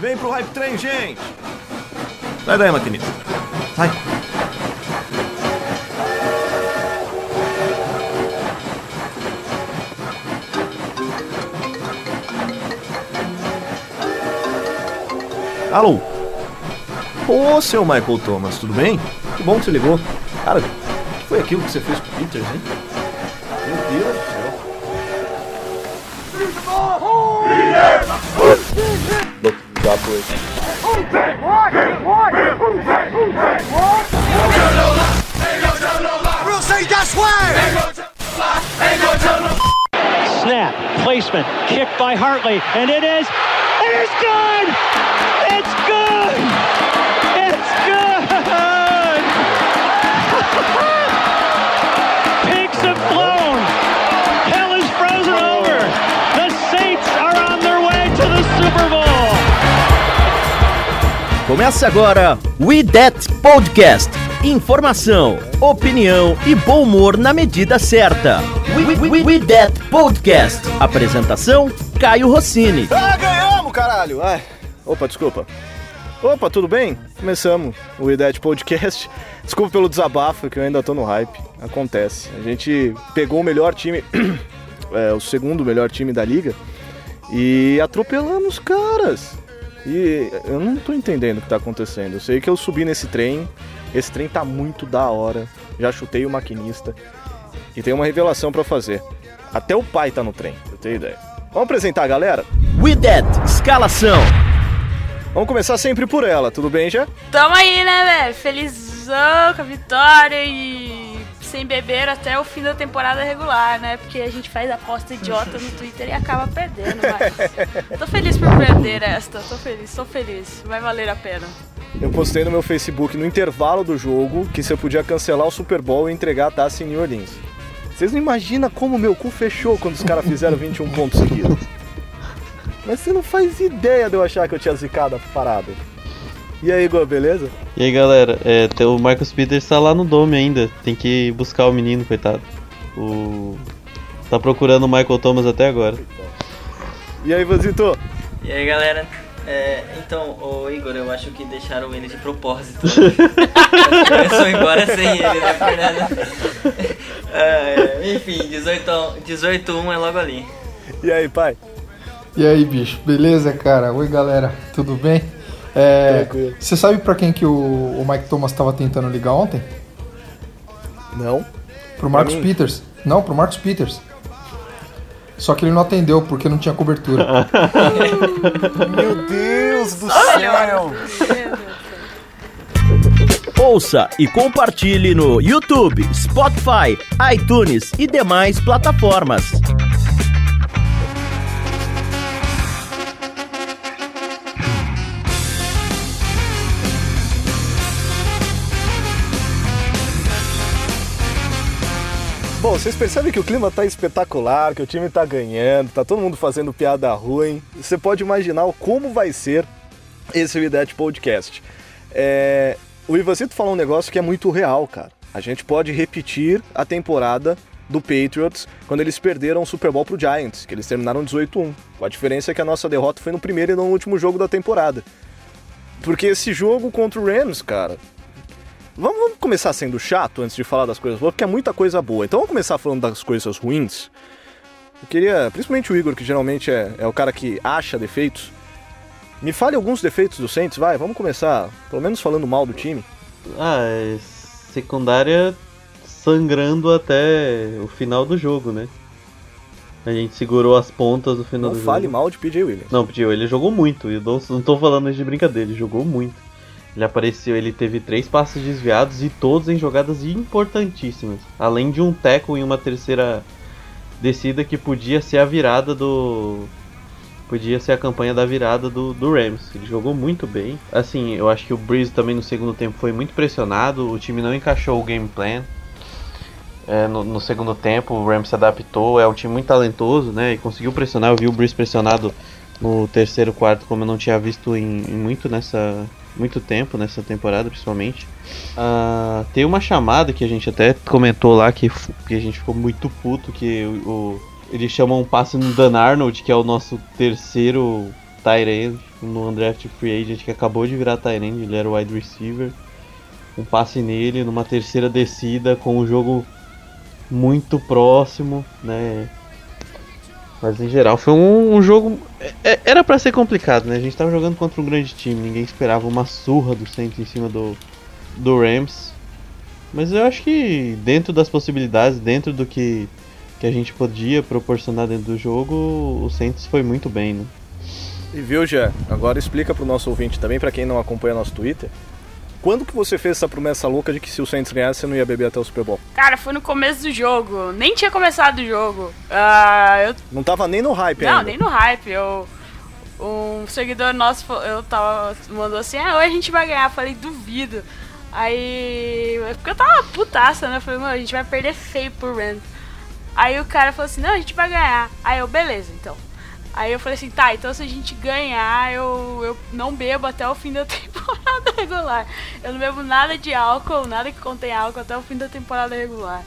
Vem pro Hype Train, gente! Sai daí, maquinista. Sai. Alô? Ô, seu Michael Thomas, tudo bem? Que bom que você ligou. Cara, o que foi aquilo que você fez com o Peters, hein? Meu Deus do céu. up with. Snap, placement, kick by Hartley, and it is, it is good! It's good! It's good! Pigs of blood! Começa agora We That Podcast. Informação, opinião e bom humor na medida certa. We, Podcast. Apresentação: Caio Rossini. Ah, ganhamos, caralho! Ai. Opa, desculpa. Opa, tudo bem? Começamos o IDET Podcast. Desculpa pelo desabafo, que eu ainda tô no hype. Acontece. A gente pegou o melhor time, é, o segundo melhor time da liga, e atropelamos os caras. E eu não tô entendendo o que tá acontecendo. Eu sei que eu subi nesse trem, esse trem tá muito da hora. Já chutei o maquinista. E tem uma revelação pra fazer. Até o pai tá no trem, eu ter ideia. Vamos apresentar a galera? We That Escalação. Vamos começar sempre por ela, tudo bem já? Tamo aí, né, velho? Felizão com a vitória e sem beber até o fim da temporada regular, né? Porque a gente faz aposta idiota no Twitter e acaba perdendo, mas... Tô feliz por perder esta, tô feliz, tô feliz. Vai valer a pena. Eu postei no meu Facebook no intervalo do jogo que você podia cancelar o Super Bowl e entregar a taça em New Orleans. Vocês não imaginam como meu cu fechou quando os caras fizeram 21 pontos seguidos. Mas você não faz ideia de eu achar que eu tinha zicado a parada. E aí, Igor, beleza? E aí galera, é, o Marcus Peters tá lá no Dome ainda, tem que buscar o menino, coitado. O... Tá procurando o Michael Thomas até agora. E aí, Vanzito? E aí galera, É, então, o Igor, eu acho que deixaram ele de propósito. Começou embora sem ele, né, Fernando? É, é, enfim, 18 a 1 18 1 é logo ali. E aí, pai? E aí, bicho, beleza, cara? Oi, galera, tudo bem? É. Você sabe pra quem que o, o Mike Thomas tava tentando ligar ontem? Não? Pro Marcus mim? Peters. Não, pro Marcus Peters. Só que ele não atendeu porque não tinha cobertura. Meu Deus do céu! Ouça e compartilhe no YouTube, Spotify, iTunes e demais plataformas. Bom, vocês percebem que o clima tá espetacular, que o time tá ganhando, tá todo mundo fazendo piada ruim. Você pode imaginar como vai ser esse Videte Podcast. É... O Ivancito falou um negócio que é muito real, cara. A gente pode repetir a temporada do Patriots quando eles perderam o Super Bowl pro Giants, que eles terminaram 18-1. A diferença é que a nossa derrota foi no primeiro e não no último jogo da temporada. Porque esse jogo contra o Rams, cara, Vamos, vamos começar sendo chato antes de falar das coisas boas, porque é muita coisa boa. Então vamos começar falando das coisas ruins. Eu queria, principalmente o Igor, que geralmente é, é o cara que acha defeitos. Me fale alguns defeitos do Saints, vai, vamos começar, pelo menos falando mal do time. Ah, é secundária sangrando até o final do jogo, né? A gente segurou as pontas no final Não do fale jogo. mal de PJ Williams. Não, Pio, ele jogou muito. Eu não, não tô falando de brincadeira, ele jogou muito. Ele apareceu, ele teve três passes desviados e todos em jogadas importantíssimas. Além de um tackle em uma terceira descida que podia ser a virada do. Podia ser a campanha da virada do, do Rams. Ele jogou muito bem. Assim, eu acho que o Breeze também no segundo tempo foi muito pressionado. O time não encaixou o game plan. É, no, no segundo tempo, o Rams se adaptou. É um time muito talentoso, né? E conseguiu pressionar. Eu vi o Breeze pressionado no terceiro quarto, como eu não tinha visto em, em muito nessa muito tempo nessa temporada, principalmente. Ah, tem uma chamada que a gente até comentou lá que, que a gente ficou muito puto que o, o- eles chamam um passe no Dan Arnold, que é o nosso terceiro tight end. no undrafted free agent que acabou de virar Tyrande, ele era wide receiver. Um passe nele numa terceira descida com um jogo muito próximo, né? Mas em geral foi um, um jogo. é- era pra ser complicado, né? A gente tava jogando contra um grande time, ninguém esperava uma surra do Saints em cima do, do Rams. Mas eu acho que dentro das possibilidades, dentro do que, que a gente podia proporcionar dentro do jogo, o Saints foi muito bem, né? E viu, Jé? Agora explica pro nosso ouvinte também, pra quem não acompanha nosso Twitter. Quando que você fez essa promessa louca de que se o Saints ganhasse, você não ia beber até o Super Bowl? Cara, foi no começo do jogo. Nem tinha começado o jogo. Ah, eu Não tava nem no hype Não, ainda. nem no hype. Eu, um seguidor nosso eu tava, mandou assim: ah, hoje a gente vai ganhar. Eu falei: duvido. Aí. Porque eu tava putaça, né? Eu falei: mano, a gente vai perder feio pro Rams. Aí o cara falou assim: não, a gente vai ganhar. Aí eu: beleza, então. Aí eu falei assim: tá, então se a gente ganhar, eu, eu não bebo até o fim da temporada regular. Eu não bebo nada de álcool, nada que contém álcool até o fim da temporada regular.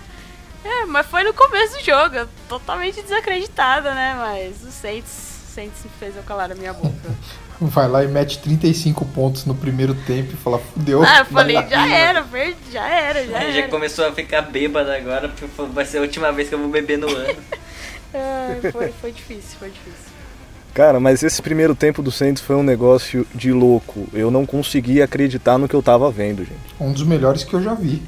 É, mas foi no começo do jogo, eu totalmente desacreditada, né? Mas o Saints, Saints fez eu calar a minha boca. Vai lá e mete 35 pontos no primeiro tempo e fala, fudeu. ah, eu falei, já era, perdi, já era, já Já era. começou a ficar bêbada agora, vai ser a última vez que eu vou beber no ano. Ah, foi, foi difícil, foi difícil. Cara, mas esse primeiro tempo do Saints foi um negócio de louco. Eu não conseguia acreditar no que eu tava vendo, gente. Um dos melhores que eu já vi.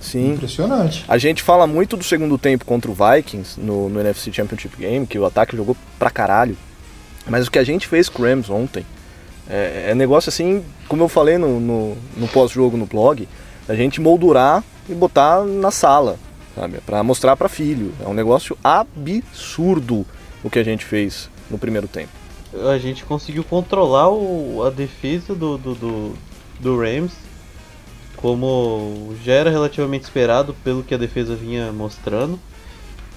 Sim. Impressionante. A gente fala muito do segundo tempo contra o Vikings no, no NFC Championship Game, que o ataque jogou pra caralho. Mas o que a gente fez com o Rams ontem é, é negócio assim, como eu falei no, no, no pós-jogo no blog, a gente moldurar e botar na sala, sabe? Pra mostrar pra filho. É um negócio absurdo o que a gente fez no primeiro tempo. A gente conseguiu controlar o, a defesa do, do, do, do Rams, como já era relativamente esperado pelo que a defesa vinha mostrando.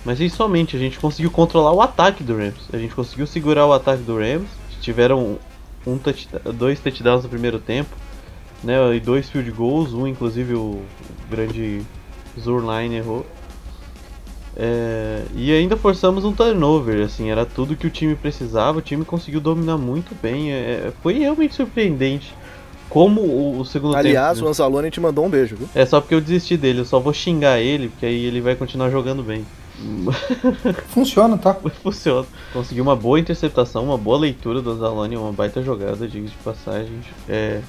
Mas e somente, a gente conseguiu controlar o ataque do Rams. A gente conseguiu segurar o ataque do Rams. Tiveram um touchdown- dois touchdowns no primeiro tempo, né? E dois field goals, um inclusive o grande Zurline errou. É, e ainda forçamos um turnover, assim, era tudo que o time precisava, o time conseguiu dominar muito bem, é, foi realmente surpreendente como o, o segundo Aliás, tempo... o Anzalone te mandou um beijo, viu? É só porque eu desisti dele, eu só vou xingar ele, porque aí ele vai continuar jogando bem. Funciona, tá? Funciona. Conseguiu uma boa interceptação, uma boa leitura do Anzalone, uma baita jogada, diga de passagem. É,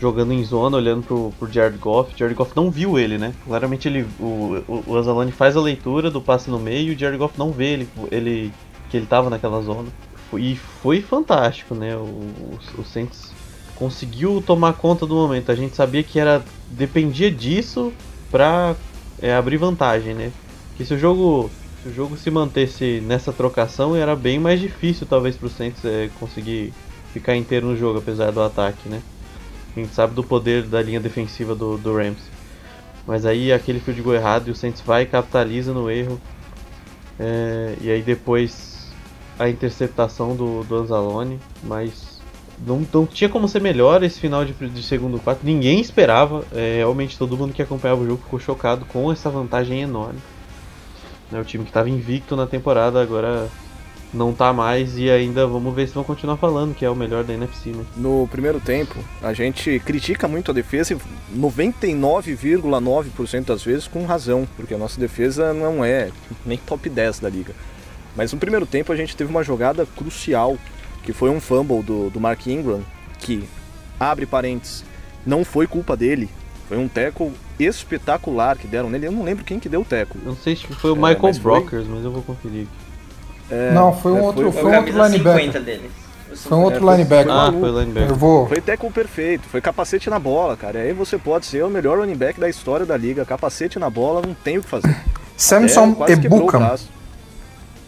jogando em zona, olhando pro, pro Jared Goff. Jared Goff não viu ele, né? Claramente ele, o, o, o Anzalone faz a leitura do passe no meio e o Jared Goff não vê ele, ele que ele tava naquela zona. E foi fantástico, né? O, o, o Saints conseguiu tomar conta do momento. A gente sabia que era dependia disso pra é, abrir vantagem, né? Que se o jogo se o jogo se mantesse nessa trocação era bem mais difícil talvez pro Saints é, conseguir ficar inteiro no jogo apesar do ataque, né? A gente sabe do poder da linha defensiva do, do Rams. Mas aí aquele field goal errado e o Saints vai e capitaliza no erro. É, e aí depois a interceptação do, do Anzalone, mas não, não tinha como ser melhor esse final de, de segundo quarto. Ninguém esperava. é, realmente todo mundo que acompanhava o jogo ficou chocado com essa vantagem enorme. Né, o time que estava invicto na temporada agora não tá mais e ainda vamos ver se vão continuar falando que é o melhor da NFC, né? No primeiro tempo, a gente critica muito a defesa e 99,9% das vezes com razão, porque a nossa defesa não é nem top 10 da liga. Mas no primeiro tempo a gente teve uma jogada crucial, que foi um fumble do, do Mark Ingram, que, abre parênteses, não foi culpa dele. Foi um tackle espetacular que deram nele. Eu não lembro quem que deu o tackle. Não sei se foi o É, Michael mas foi- Brokers, mas eu vou conferir aqui. É, Não, foi um é, outro- Foi Foi um outro linebacker. 50 dele. Foi um outro É, foi- linebacker. Ah, maluco. foi o linebacker. Eu vou. Foi tackle perfeito, foi capacete na bola, cara. Aí você pode ser o melhor running back da história da liga. Capacete na bola, não tem o que fazer. Samson É, o Ebukam.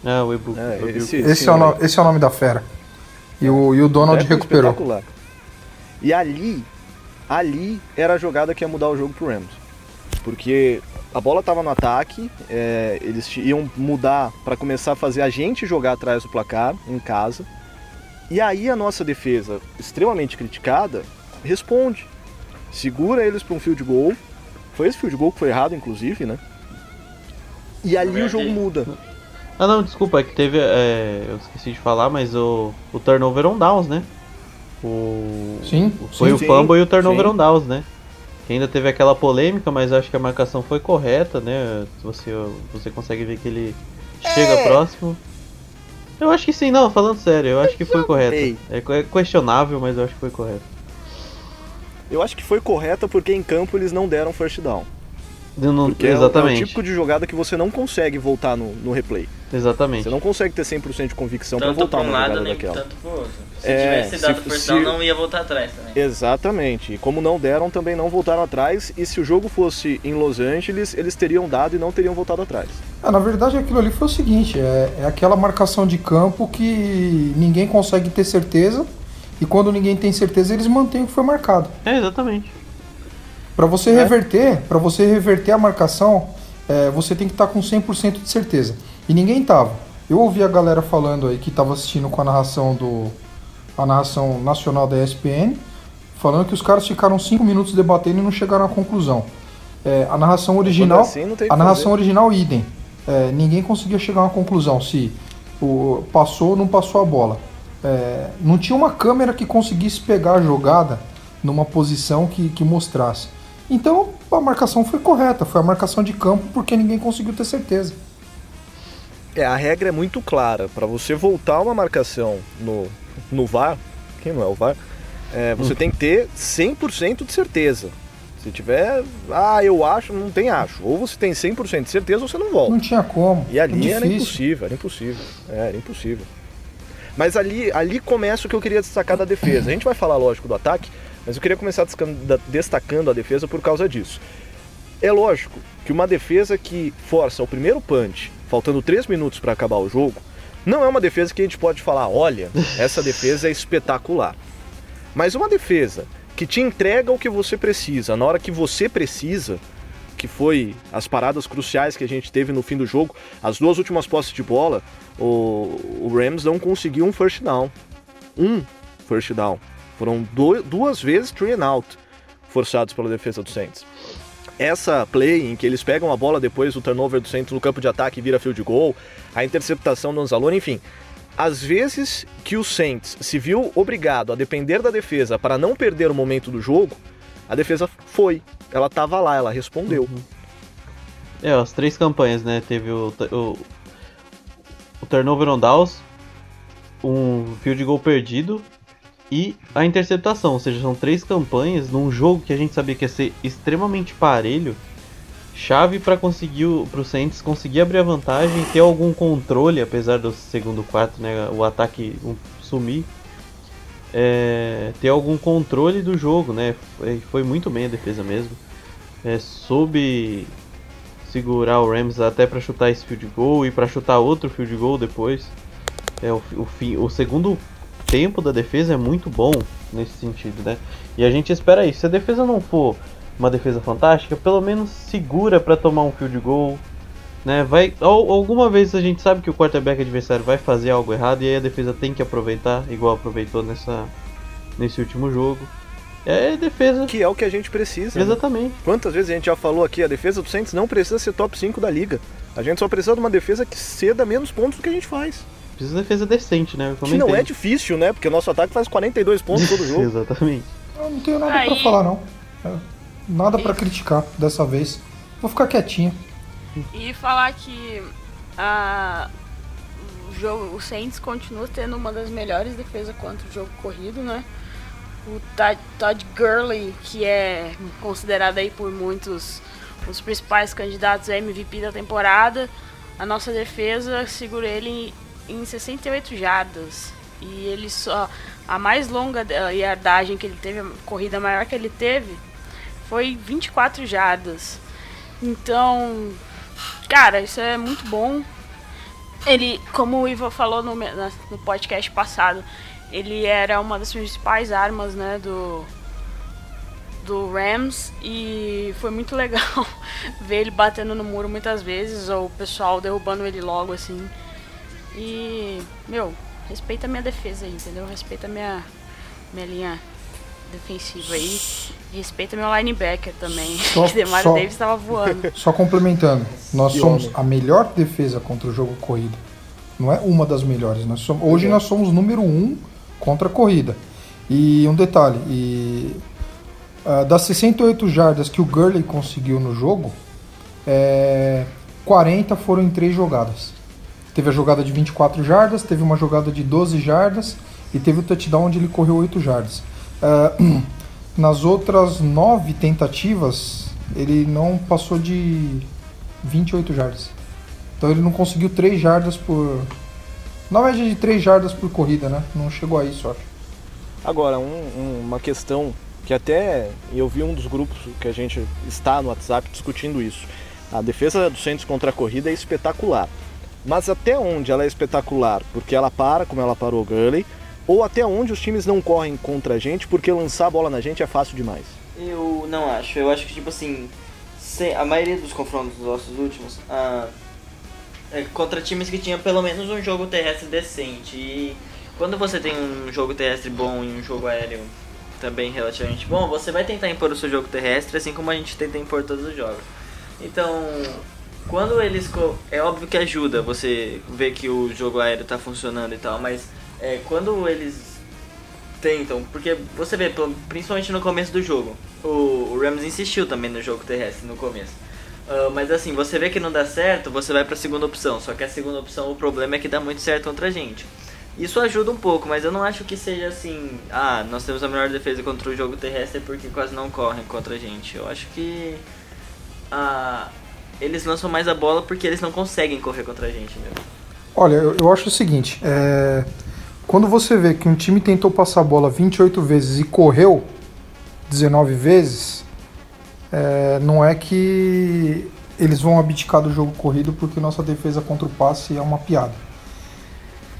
Ah, o Ebu. É, esse- Esse é, o no- esse é o nome da fera. E o, e o Donald recuperou. E ali, ali era a jogada que ia mudar o jogo pro Rams. Porque a bola tava no ataque, é, eles iam mudar para começar a fazer a gente jogar atrás do placar, em casa. E aí a nossa defesa, extremamente criticada, responde. Segura eles para um field goal. Foi esse field goal que foi errado, inclusive, né? E ali o jogo muda. Ah não, desculpa, é que teve. é, eu esqueci de falar, mas o, o turnover on downs, né? O... Sim, Foi sim. o fumble e o turnover sim. on downs, né? Que ainda teve aquela polêmica, mas acho que a marcação foi correta, né? Você, você consegue ver que ele chega É. próximo. Eu acho que sim, não, falando sério, eu acho que foi correto. É é questionável, mas eu acho que foi correto. Eu acho que foi correta porque em campo eles não deram first down. Não- Porque é o- é o exatamente. típico de jogada que você não consegue voltar no, no replay. Exatamente. Você não consegue ter 100% de convicção pra Tanto voltar pra um lado, jogada nem daquela. tanto pro outro. Se É, tivesse se- dado first down, se- não ia voltar atrás também. Exatamente. E como não deram, também não voltaram atrás. E se o jogo fosse em Los Angeles, eles teriam dado e não teriam voltado atrás. Ah, na verdade, aquilo ali foi o seguinte: é, é aquela marcação de campo que ninguém consegue ter certeza, e quando ninguém tem certeza, eles mantêm o que foi marcado. É, exatamente. Para você reverter, para você reverter a marcação, é, você tem que estar com 100% de certeza. E ninguém tava. Eu ouvi a galera falando aí que tava assistindo com a narração do a narração nacional da ESPN, falando que os caras ficaram 5 minutos debatendo e não chegaram à conclusão. É, a narração original, assim, a narração fazer. original idem. É, ninguém conseguia chegar a uma conclusão se o, passou ou não passou a bola. É, não tinha uma câmera que conseguisse pegar a jogada numa posição que, que mostrasse. Então a marcação foi correta, foi a marcação de campo porque ninguém conseguiu ter certeza. É, a regra é muito clara. Para você voltar uma marcação no, no VAR, quem não é o VAR, é, você tem que ter 100% de certeza. Se tiver, ah, eu acho, não tem acho. Ou você tem 100% de certeza ou você não volta. Não tinha como. E ali era impossível, era impossível. É, era impossível. Mas ali, ali começa o que eu queria destacar da defesa. A gente vai falar, lógico, do ataque, mas eu queria começar destacando a defesa por causa disso. É lógico que uma defesa que força o primeiro punch, faltando 3 minutos para acabar o jogo, não é uma defesa que a gente pode falar, olha, essa defesa é espetacular. Mas uma defesa que te entrega o que você precisa na hora que você precisa, que foi as paradas cruciais que a gente teve no fim do jogo, as duas últimas posses de bola, o, o Rams não conseguiu um first down. Um first down. Foram do- duas vezes three and out forçados pela defesa do Saints. Essa play em que eles pegam a bola depois do turnover do Saints no campo de ataque vira field goal, a interceptação do Anzalone, enfim. Às vezes que o Saints se viu obrigado a depender da defesa para não perder o momento do jogo, a defesa foi. Ela estava lá, ela respondeu. É, as três campanhas, né? Teve o, o, o turnover on downs, um field goal perdido e a interceptação. Ou seja, são três campanhas num jogo que a gente sabia que ia ser extremamente parelho. Chave para conseguir o pro Saints conseguir abrir a vantagem, ter algum controle, apesar do segundo quarto, né, o ataque um, sumir. É, ter algum controle do jogo, né? Foi, foi muito bem a defesa mesmo. É, soube segurar o Rams até para chutar esse field goal e para chutar outro field goal depois. É, o, o, fim, o segundo tempo da defesa é muito bom nesse sentido, né? E a gente espera isso. Se a defesa não for uma defesa fantástica, pelo menos segura para tomar um field goal, né? Vai al- alguma vez a gente sabe que o quarterback adversário vai fazer algo errado e aí a defesa tem que aproveitar, igual aproveitou nessa nesse último jogo. É defesa. Que é o que a gente precisa. né? Exatamente. Quantas vezes a gente já falou aqui, a defesa do Saints não precisa ser top 5 da liga. A gente só precisa de uma defesa que ceda menos pontos do que a gente faz. Precisa de defesa decente, né? Que não é difícil, né? Porque o nosso ataque faz 42 pontos todo jogo. Exatamente. Eu não tenho nada Aí- pra falar, não. É, Nada pra criticar dessa vez. Vou ficar quietinho. E falar que a, o, jogo, o Saints continua tendo uma das melhores defesas contra o jogo corrido, né? O Todd, Todd Gurley, que é considerado aí por muitos os principais candidatos a MVP da temporada, a nossa defesa segura ele em, em 68 jardas. E ele só. A mais longa da- yardagem que ele teve, a corrida maior que ele teve, foi 24 jardas. Então, cara, isso é muito bom. Ele, como o Ivo falou no, no podcast passado, ele era uma das principais armas, né, do do Rams e foi muito legal ver ele batendo no muro muitas vezes ou o pessoal derrubando ele logo assim. E, meu, respeita a minha defesa aí, entendeu? Respeita a minha minha linha defensiva aí. E respeita meu linebacker também. Só- que Demario só- Davis tava voando. Só complementando, nós Que somos homem. a melhor defesa contra o jogo corrida. Não é uma das melhores. Nós somos, hoje nós somos número um contra a corrida. E um detalhe, e, uh, das 68 jardas que o Gurley conseguiu no jogo, é, 40 foram em três jogadas. Teve a jogada de 24 jardas, teve uma jogada de 12 jardas e teve o touchdown onde ele correu 8 jardas. Uh, nas outras 9 tentativas, ele não passou de 28 jardas. Então ele não conseguiu 3 jardas por. Na média de 3 jardas por corrida, né? Não chegou a isso, acho. Agora, um, um, uma questão que até eu vi um dos grupos que a gente está no WhatsApp discutindo isso. A defesa do Santos contra a corrida é espetacular. Mas até onde ela é espetacular? Porque ela para, como ela parou o Gurley, ou até onde os times não correm contra a gente porque lançar a bola na gente é fácil demais? Eu não acho. Eu acho que, tipo assim, a maioria dos confrontos dos nossos últimos, ah, é contra times que tinham pelo menos um jogo terrestre decente. E quando você tem um jogo terrestre bom e um jogo aéreo também relativamente bom, você vai tentar impor o seu jogo terrestre, assim como a gente tenta impor todos os jogos. Então, quando eles. É óbvio que ajuda você ver que o jogo aéreo está funcionando e tal, mas é, quando eles tentam, porque você vê, principalmente no começo do jogo, o, o Rams insistiu também no jogo terrestre no começo. Uh, mas assim, você vê que não dá certo, você vai para a segunda opção. Só que a segunda opção, o problema é que dá muito certo contra a gente. Isso ajuda um pouco, mas eu não acho que seja assim, ah, nós temos a melhor defesa contra o jogo terrestre porque quase não correm contra a gente. Eu acho que ah, eles lançam mais a bola porque eles não conseguem correr contra a gente mesmo. Olha, eu, eu acho o seguinte, é... quando você vê que um time tentou passar a bola 28 vezes e correu 19 vezes, é... não é que eles vão abdicar do jogo corrido porque nossa defesa contra o passe é uma piada.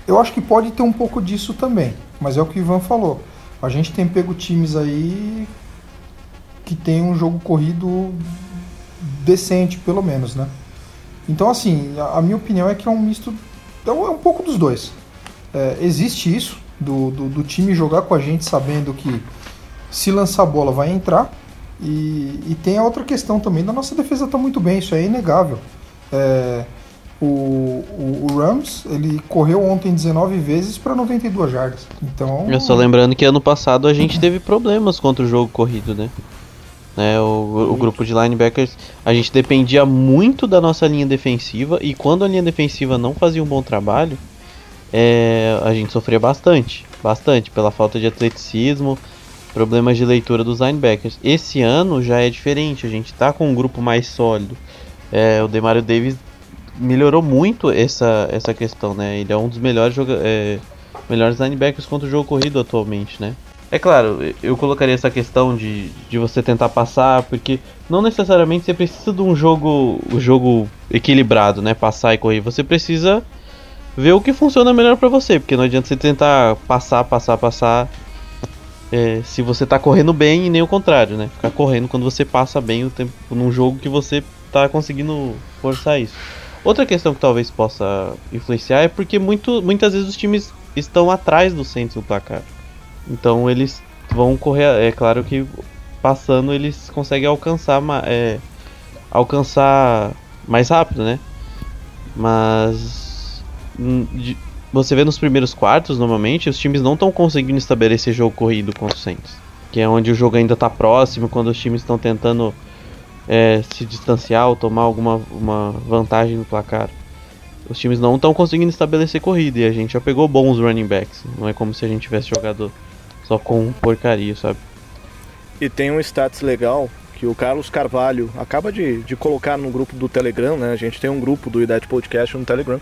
Eu acho que pode ter um pouco disso também, mas é o que o Ivan falou. A gente tem pego times aí que tem um jogo corrido decente, pelo menos, né? Então, assim, a, minha opinião é que é um misto, é um, é um pouco dos dois. É, existe isso, do, do, do, time jogar com a gente sabendo que se lançar a bola vai entrar. E, e tem a outra questão também, da nossa defesa tá muito bem, isso é inegável. É, o, o, o, Rams, ele correu ontem 19 vezes para 92 jardas. Então. Eu só lembrando que ano passado a gente teve problemas contra o jogo corrido, né? Né, o, o, grupo de linebackers, a gente dependia muito da nossa linha defensiva e quando a linha defensiva não fazia um bom trabalho, é, a gente sofria bastante, bastante pela falta de atleticismo, problemas de leitura dos linebackers. Esse ano já é diferente, a gente tá com um grupo mais sólido. É, o Demario Davis melhorou muito essa, essa questão, né? Ele é um dos melhores, é, melhores linebackers contra o jogo corrido atualmente, né? É claro, eu colocaria essa questão de, de você tentar passar, porque não necessariamente você precisa de um jogo, um jogo equilibrado, né? Passar e correr. Você precisa ver o que funciona melhor para você, porque não adianta você tentar passar, passar, passar. É, se você tá correndo bem e nem o contrário, né? Ficar correndo quando você passa bem o tempo num jogo que você tá conseguindo forçar isso. Outra questão que talvez possa influenciar é porque muito, muitas vezes os times estão atrás do centro do placar. Então eles vão correr. É claro que passando eles conseguem alcançar, é, alcançar mais rápido, né? Mas hum, você vê nos primeiros quartos, normalmente, os times não estão conseguindo estabelecer jogo corrido contra o Saints. Que é onde o jogo ainda está próximo, quando os times estão tentando é, se distanciar ou tomar alguma uma vantagem no placar. Os times não estão conseguindo estabelecer corrida e a gente já pegou bons running backs. Não é como se a gente tivesse jogado só com porcaria, sabe? E tem um status legal que o Carlos Carvalho acaba de, de colocar no grupo do Telegram, né? A gente tem um grupo do Idade Podcast no Telegram.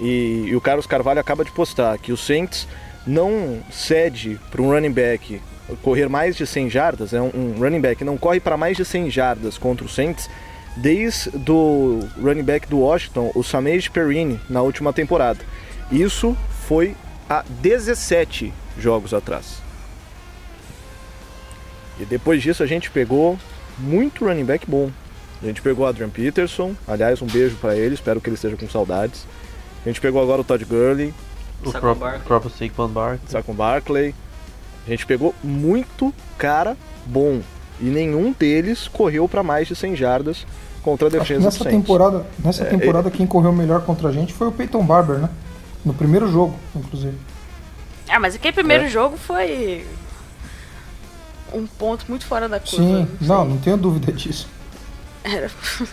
E, e o Carlos Carvalho acaba de postar que o Saints não cede para um running back correr mais de 100 jardas, é um, um running back não corre para mais de 100 jardas contra o Saints desde do running back do Washington, o Samej Perrine, na última temporada. Isso foi há 17 jogos atrás. E depois disso a gente pegou muito running back bom. A gente pegou Adrian Peterson, aliás, um beijo para ele, espero que ele esteja com saudades. A gente pegou agora o Todd Gurley, o próprio, próprio Saquon Barkley. Saquon Barkley. A gente pegou muito cara bom e nenhum deles correu para mais de 100 jardas contra a defesa nessa do temporada, nessa é, temporada quem correu melhor contra a gente foi o Peyton Barber, né? No primeiro jogo, inclusive. Ah, mas aquele primeiro é. jogo foi um ponto muito fora da curva. Sim, sei. não, não tenho dúvida disso. Era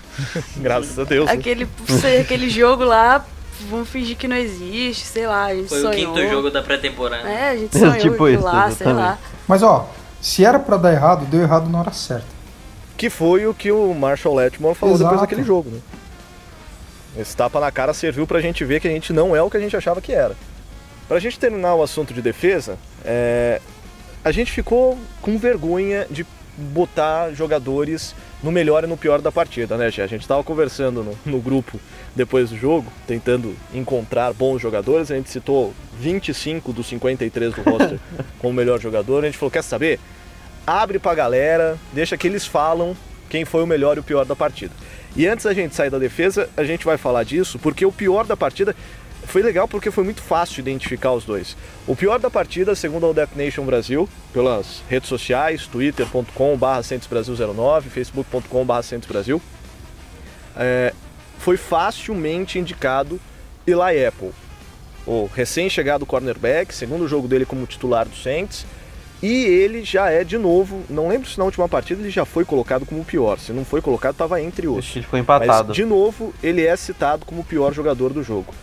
Graças a Deus. né? aquele, sei, aquele jogo lá, vamos fingir que não existe, sei lá, a gente Foi o sonhou. quinto jogo da pré-temporada. É, a gente sonhou Tipo isso, lá, sei exatamente. lá. Mas ó, se era pra dar errado, deu errado na hora certa. Que foi o que o Marshall Letmore falou Exato. depois daquele jogo, né? Esse tapa na cara serviu pra gente ver que a gente não é o que a gente achava que era. Pra gente terminar o assunto de defesa, é, a gente ficou com vergonha de botar jogadores no melhor e no pior da partida, né, Gê? A gente tava conversando no, no grupo depois do jogo, tentando encontrar bons jogadores. A gente citou 25 dos 53 do roster como melhor jogador. A gente falou: quer saber? abre pra galera, deixa que eles falam quem foi o melhor e o pior da partida. E antes da gente sair da defesa, a gente vai falar disso, porque o pior da partida foi legal porque foi muito fácil identificar os dois. O pior da partida, segundo a Death Nation Brasil, pelas redes sociais, twitter.com.br centosbrasil09, facebook.com.br Brasil, é, foi facilmente indicado Eli Apple, o recém-chegado cornerback, segundo jogo dele como titular do Saints, e ele já é de novo, não lembro se na última partida ele já foi colocado como o pior. Se não foi colocado, estava entre os. ele ficou Mas empatado. de novo, ele é citado como o pior jogador do jogo.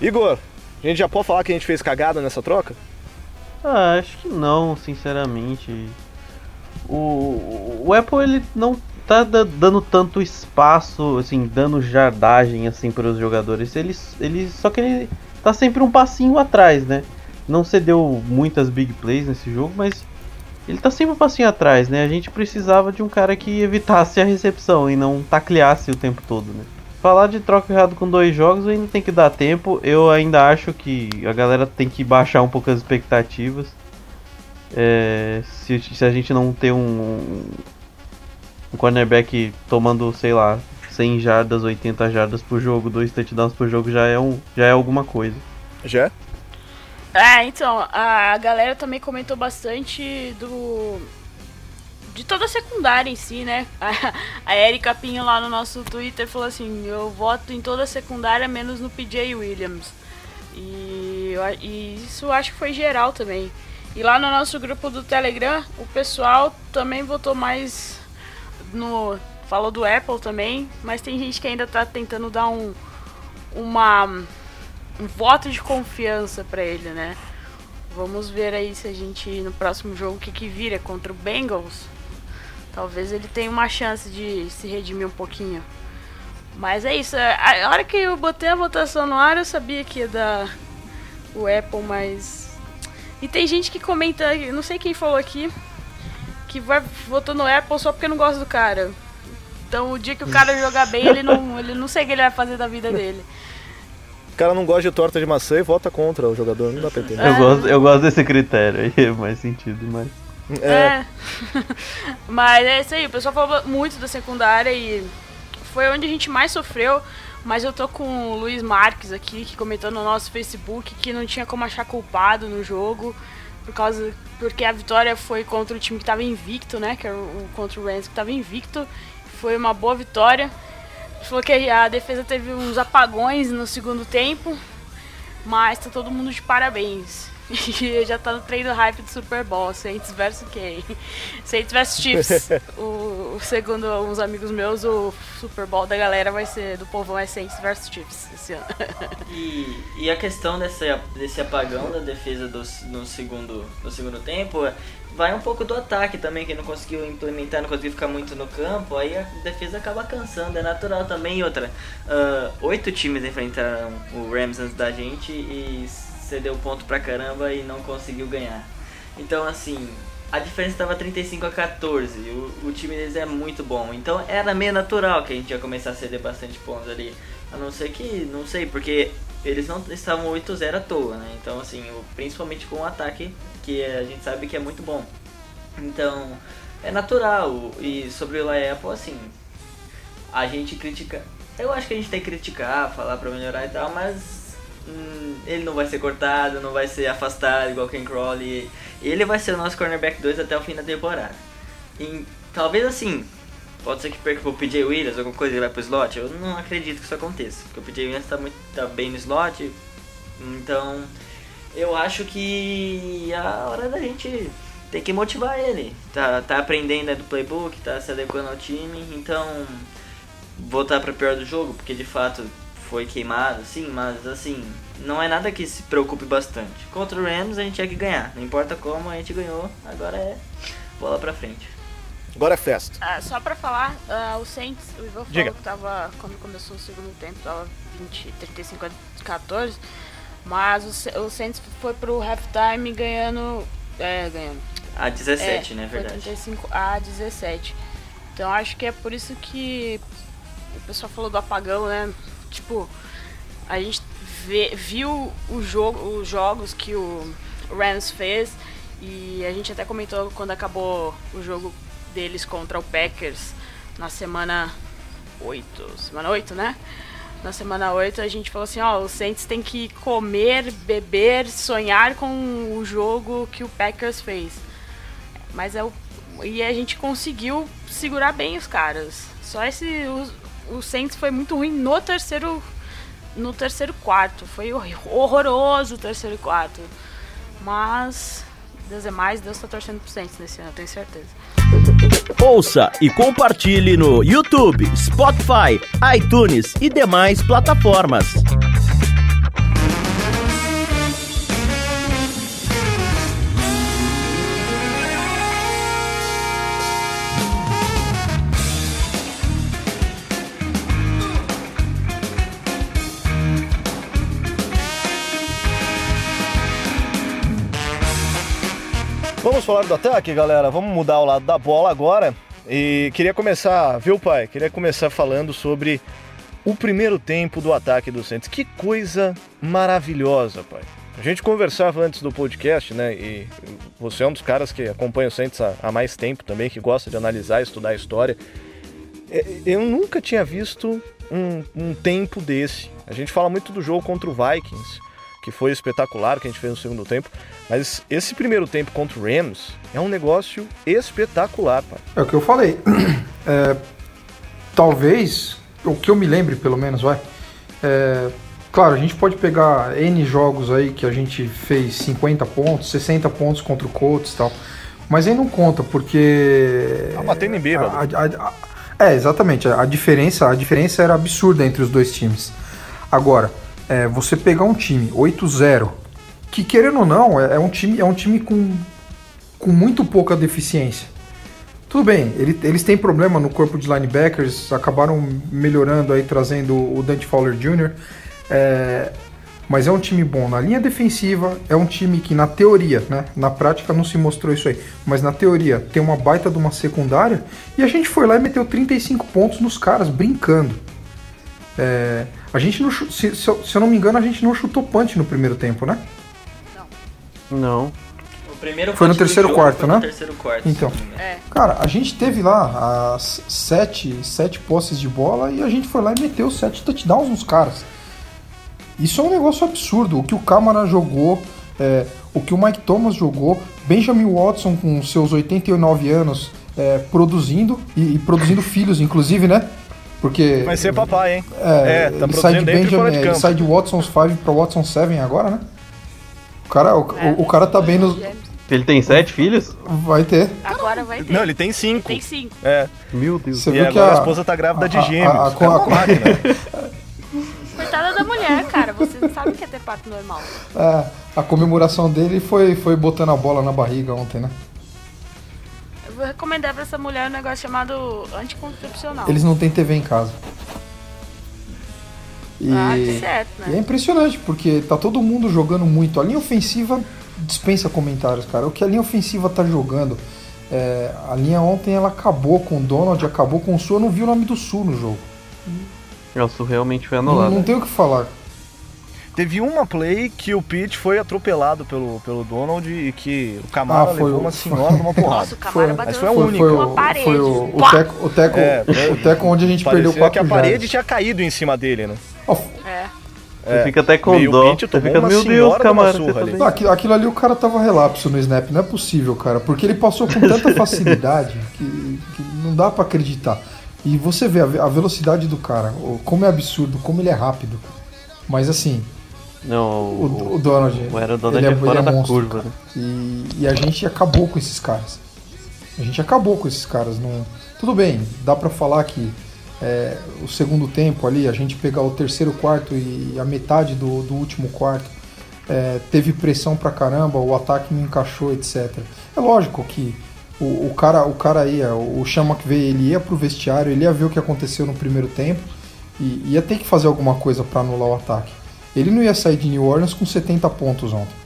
Igor, a gente já pode falar que a gente fez cagada nessa troca? Ah, acho que não, sinceramente. O, o Apple ele não tá da- dando tanto espaço, assim, dando jardagem assim para os jogadores. Ele, ele só que ele tá sempre um passinho atrás, né? Não cedeu muitas big plays nesse jogo, mas ele tá sempre um passinho atrás, né? A gente precisava de um cara que evitasse a recepção e não tacleasse o tempo todo, né? Falar de troca errado com dois jogos ainda tem que dar tempo. Eu ainda acho que a galera tem que baixar um pouco as expectativas. É, se, se a gente não ter um, um cornerback tomando, sei lá, 100 jardas, 80 jardas por jogo, dois touchdowns por jogo já é, um, já é alguma coisa. Já? É, então, a galera também comentou bastante do. De toda a secundária em si, né? A, Erika Pinho lá no nosso Twitter falou assim: eu voto em toda a secundária, menos no PJ Williams. E, e isso acho que foi geral também. E lá no nosso grupo do Telegram, o pessoal também votou mais no. Falou do Apple também, mas tem gente que ainda tá tentando dar um. Uma um voto de confiança pra ele, né? Vamos ver aí se a gente no próximo jogo o que que vira contra o Bengals. Talvez ele tenha uma chance de se redimir um pouquinho. Mas é isso. A a hora que eu botei a votação no ar, eu sabia que ia dar o Apple, mas. E tem gente que comenta, não sei quem falou aqui, que vai votou no Apple só porque não gosta do cara. Então o dia que o cara jogar bem, ele não, ele não sei o que ele vai fazer da vida dele. O cara não gosta de torta de maçã e vota contra o jogador, não dá pra entender. Eu, gosto, eu gosto desse critério aí, é mais sentido, mas. É, É. Mas é isso aí, o pessoal falou muito da secundária e foi onde a gente mais sofreu. Mas eu tô com o Luiz Marques aqui, que comentou no nosso Facebook que não tinha como achar culpado no jogo. Por causa. Porque a vitória foi contra o time que tava invicto, né? Que era o, o- contra o Rams que tava invicto. Foi uma boa vitória. Falou que a defesa teve uns apagões no segundo tempo. Mas tá todo mundo de parabéns. E já tá no treino hype do Super Bowl, Saints versus quem? Saints versus Chiefs. o, o- segundo uns amigos meus, o Super Bowl da galera vai ser, do povão é Saints versus Chiefs esse ano. E, e a questão desse, desse apagão da defesa do, no, segundo, no segundo tempo é- vai um pouco do ataque também, que não conseguiu implementar, não conseguiu ficar muito no campo, aí a defesa acaba cansando, é natural também. E outra, ah, oito times enfrentaram o Rams antes da gente e cedeu ponto pra caramba e não conseguiu ganhar. Então, assim, a diferença estava 35 a 14. O, o time deles é muito bom. Então era meio natural que a gente ia começar a ceder bastante pontos ali. A não ser que, não sei, porque eles não estavam 8-0 à toa, né? Então, assim, principalmente com o ataque, que a gente sabe que é muito bom. Então, é natural. E sobre o Apple, assim, a gente critica. Eu acho que a gente tem que criticar, falar pra melhorar e tal, mas hum, ele não vai ser cortado, não vai ser afastado igual Ken Crawley. Ele vai ser o nosso cornerback 2 até o fim da temporada. E, talvez assim, pode ser que perca pro PJ Williams, alguma coisa ele vai pro slot. Eu não acredito que isso aconteça, porque o PJ Williams tá, muito, tá bem no slot. Então, eu acho que é a hora da gente tem que motivar ele. Tá, tá aprendendo do playbook, tá se adequando ao time, então voltar para pior do jogo, porque de fato foi queimado, sim, mas assim, não é nada que se preocupe bastante. Contra o Rams a gente tinha que ganhar, não importa como, a gente ganhou, agora é bola pra frente. Agora é festa. Ah, só pra falar, ah, o Saints, o Ivan falou Diga. que tava, quando começou o segundo tempo, tava 20, 35 a 14, mas o, o Saints foi pro halftime ganhando, é, ganhando, A 17, é, né, foi verdade. 35 a 17. Então acho que é por isso que o pessoal falou do apagão, né? Tipo, a gente vê- viu o jogo, os jogos que o Rams fez e a gente até comentou quando acabou o jogo deles contra o Packers na semana 8, semana 8, né? Na semana 8 a gente falou assim, ó, os Saints tem que comer, beber, sonhar com o jogo que o Packers fez. Mas é o e a gente conseguiu segurar bem os caras. Só esse o, Saints foi muito ruim no terceiro no terceiro quarto. Foi hor- horroroso o terceiro quarto. Mas Deus é mais, Deus tá torcendo pro Saints nesse ano, eu tenho certeza. Ouça e compartilhe no YouTube, Spotify, iTunes e demais plataformas. Vamos falar do ataque, galera. Vamos mudar o lado da bola agora. E queria começar, viu, pai? Queria começar falando sobre o primeiro tempo do ataque do Santos. Que coisa maravilhosa, pai. A gente conversava antes do podcast, né? E você é um dos caras que acompanha o Santos há, mais tempo também, que gosta de analisar, estudar a história. É, Eu nunca tinha visto um, um tempo desse. A gente fala muito do jogo contra o Vikings, que foi espetacular, que a gente fez no segundo tempo. Mas esse primeiro tempo contra o Rams é um negócio espetacular, pai. É o que eu falei. É, talvez, o que eu me lembre pelo menos, vai. é, claro, a gente pode pegar N jogos aí que a gente fez 50 pontos, 60 pontos contra o Colts e tal. Mas aí não conta, porque. Tá batendo em bêbado. é, exatamente. A diferença, a diferença era absurda entre os dois times. Agora, é, você pegar um time 8-0, que querendo ou não, é, é um time, é um time com, com muito pouca deficiência. Tudo bem, ele- eles têm problema no corpo de linebackers, acabaram melhorando aí, trazendo o Dante Fowler Jr. É, mas é um time bom na linha defensiva, é um time que na teoria, né, na prática não se mostrou isso aí, mas na teoria tem uma baita de uma secundária e a gente foi lá e meteu 35 pontos nos caras, brincando. É, a gente não, se, se eu, se eu não me engano, a gente não chutou punch no primeiro tempo, né? Não. O primeiro Foi no terceiro jogo quarto, foi né? No terceiro quarto. Então. não. É. Cara, a gente teve lá as sete, sete posses de bola e a gente foi lá e meteu sete touchdowns nos caras. Isso é um negócio absurdo. O que o Câmara jogou, é, o que o Mike Thomas jogou, Benjamin Watson com seus 89 anos é, produzindo e, e produzindo filhos, inclusive, né? Porque Vai ser papai, hein? é, É, tá ele sai de Benjamin, de ele sai de Watson's 5 para Watson 7 agora, né? O cara, o, É. o- o cara tá bem nos. Ele tem sete filhos? Vai ter. Agora vai ter. Não, ele tem cinco. Tem cinco. É. Meu Deus. Você E viu que agora a... a, esposa tá grávida de a- a- gêmeos. a- a- É uma a- máquina. Coitada da mulher, cara. Você não sabe o que é ter parto normal. É, a comemoração dele foi, foi botando a bola na barriga ontem, né? Eu vou recomendar pra essa mulher um negócio chamado anticoncepcional. Eles não têm TV em casa. E, Ah, que certo, e é né? impressionante, porque tá todo mundo jogando muito. A linha ofensiva dispensa comentários, cara. O que a linha ofensiva tá jogando. é, a linha ontem ela acabou com o Donald, acabou com o Sul. Eu não vi o nome do Sul no jogo. O Sul realmente foi Não, anulado. não tem o que falar. Teve uma play que o Pete foi atropelado pelo, pelo Donald e que o Camara Ah, foi levou o- uma senhora numa porrada. Nossa, o Camara Foi- bateu mas foi única. Foi, uma o, parede. foi o, o teco, o, teco, É, o teco onde a gente perdeu Parecia quatro que a parede jardas. tinha caído em cima dele, né? Ó, É. Você fica até com E o dó. Pete Você fica, uma meu Deus, Camara, tá? Não, aquilo, aquilo ali o cara tava relapso no snap, não é possível, cara, porque ele passou com tanta facilidade que, que não dá pra acreditar. E você vê a, a velocidade do cara, o- como é absurdo, como ele é rápido. Mas assim, Não, O, o, o Donald. o Aaron Donald ele é fora da monstro, curva, né? E, e a gente acabou com esses caras. A gente acabou com esses caras. Não... Tudo bem, dá pra falar que é, o segundo tempo ali, a gente pegar o terceiro quarto e a metade do, do último quarto, é, teve pressão pra caramba, o ataque não encaixou, etc. É lógico que o, o cara, o cara ia, o Sean McVay, ele ia pro vestiário, ele ia ver o que aconteceu no primeiro tempo e ia ter que fazer alguma coisa pra anular o ataque. Ele não ia sair de New Orleans com 70 pontos ontem.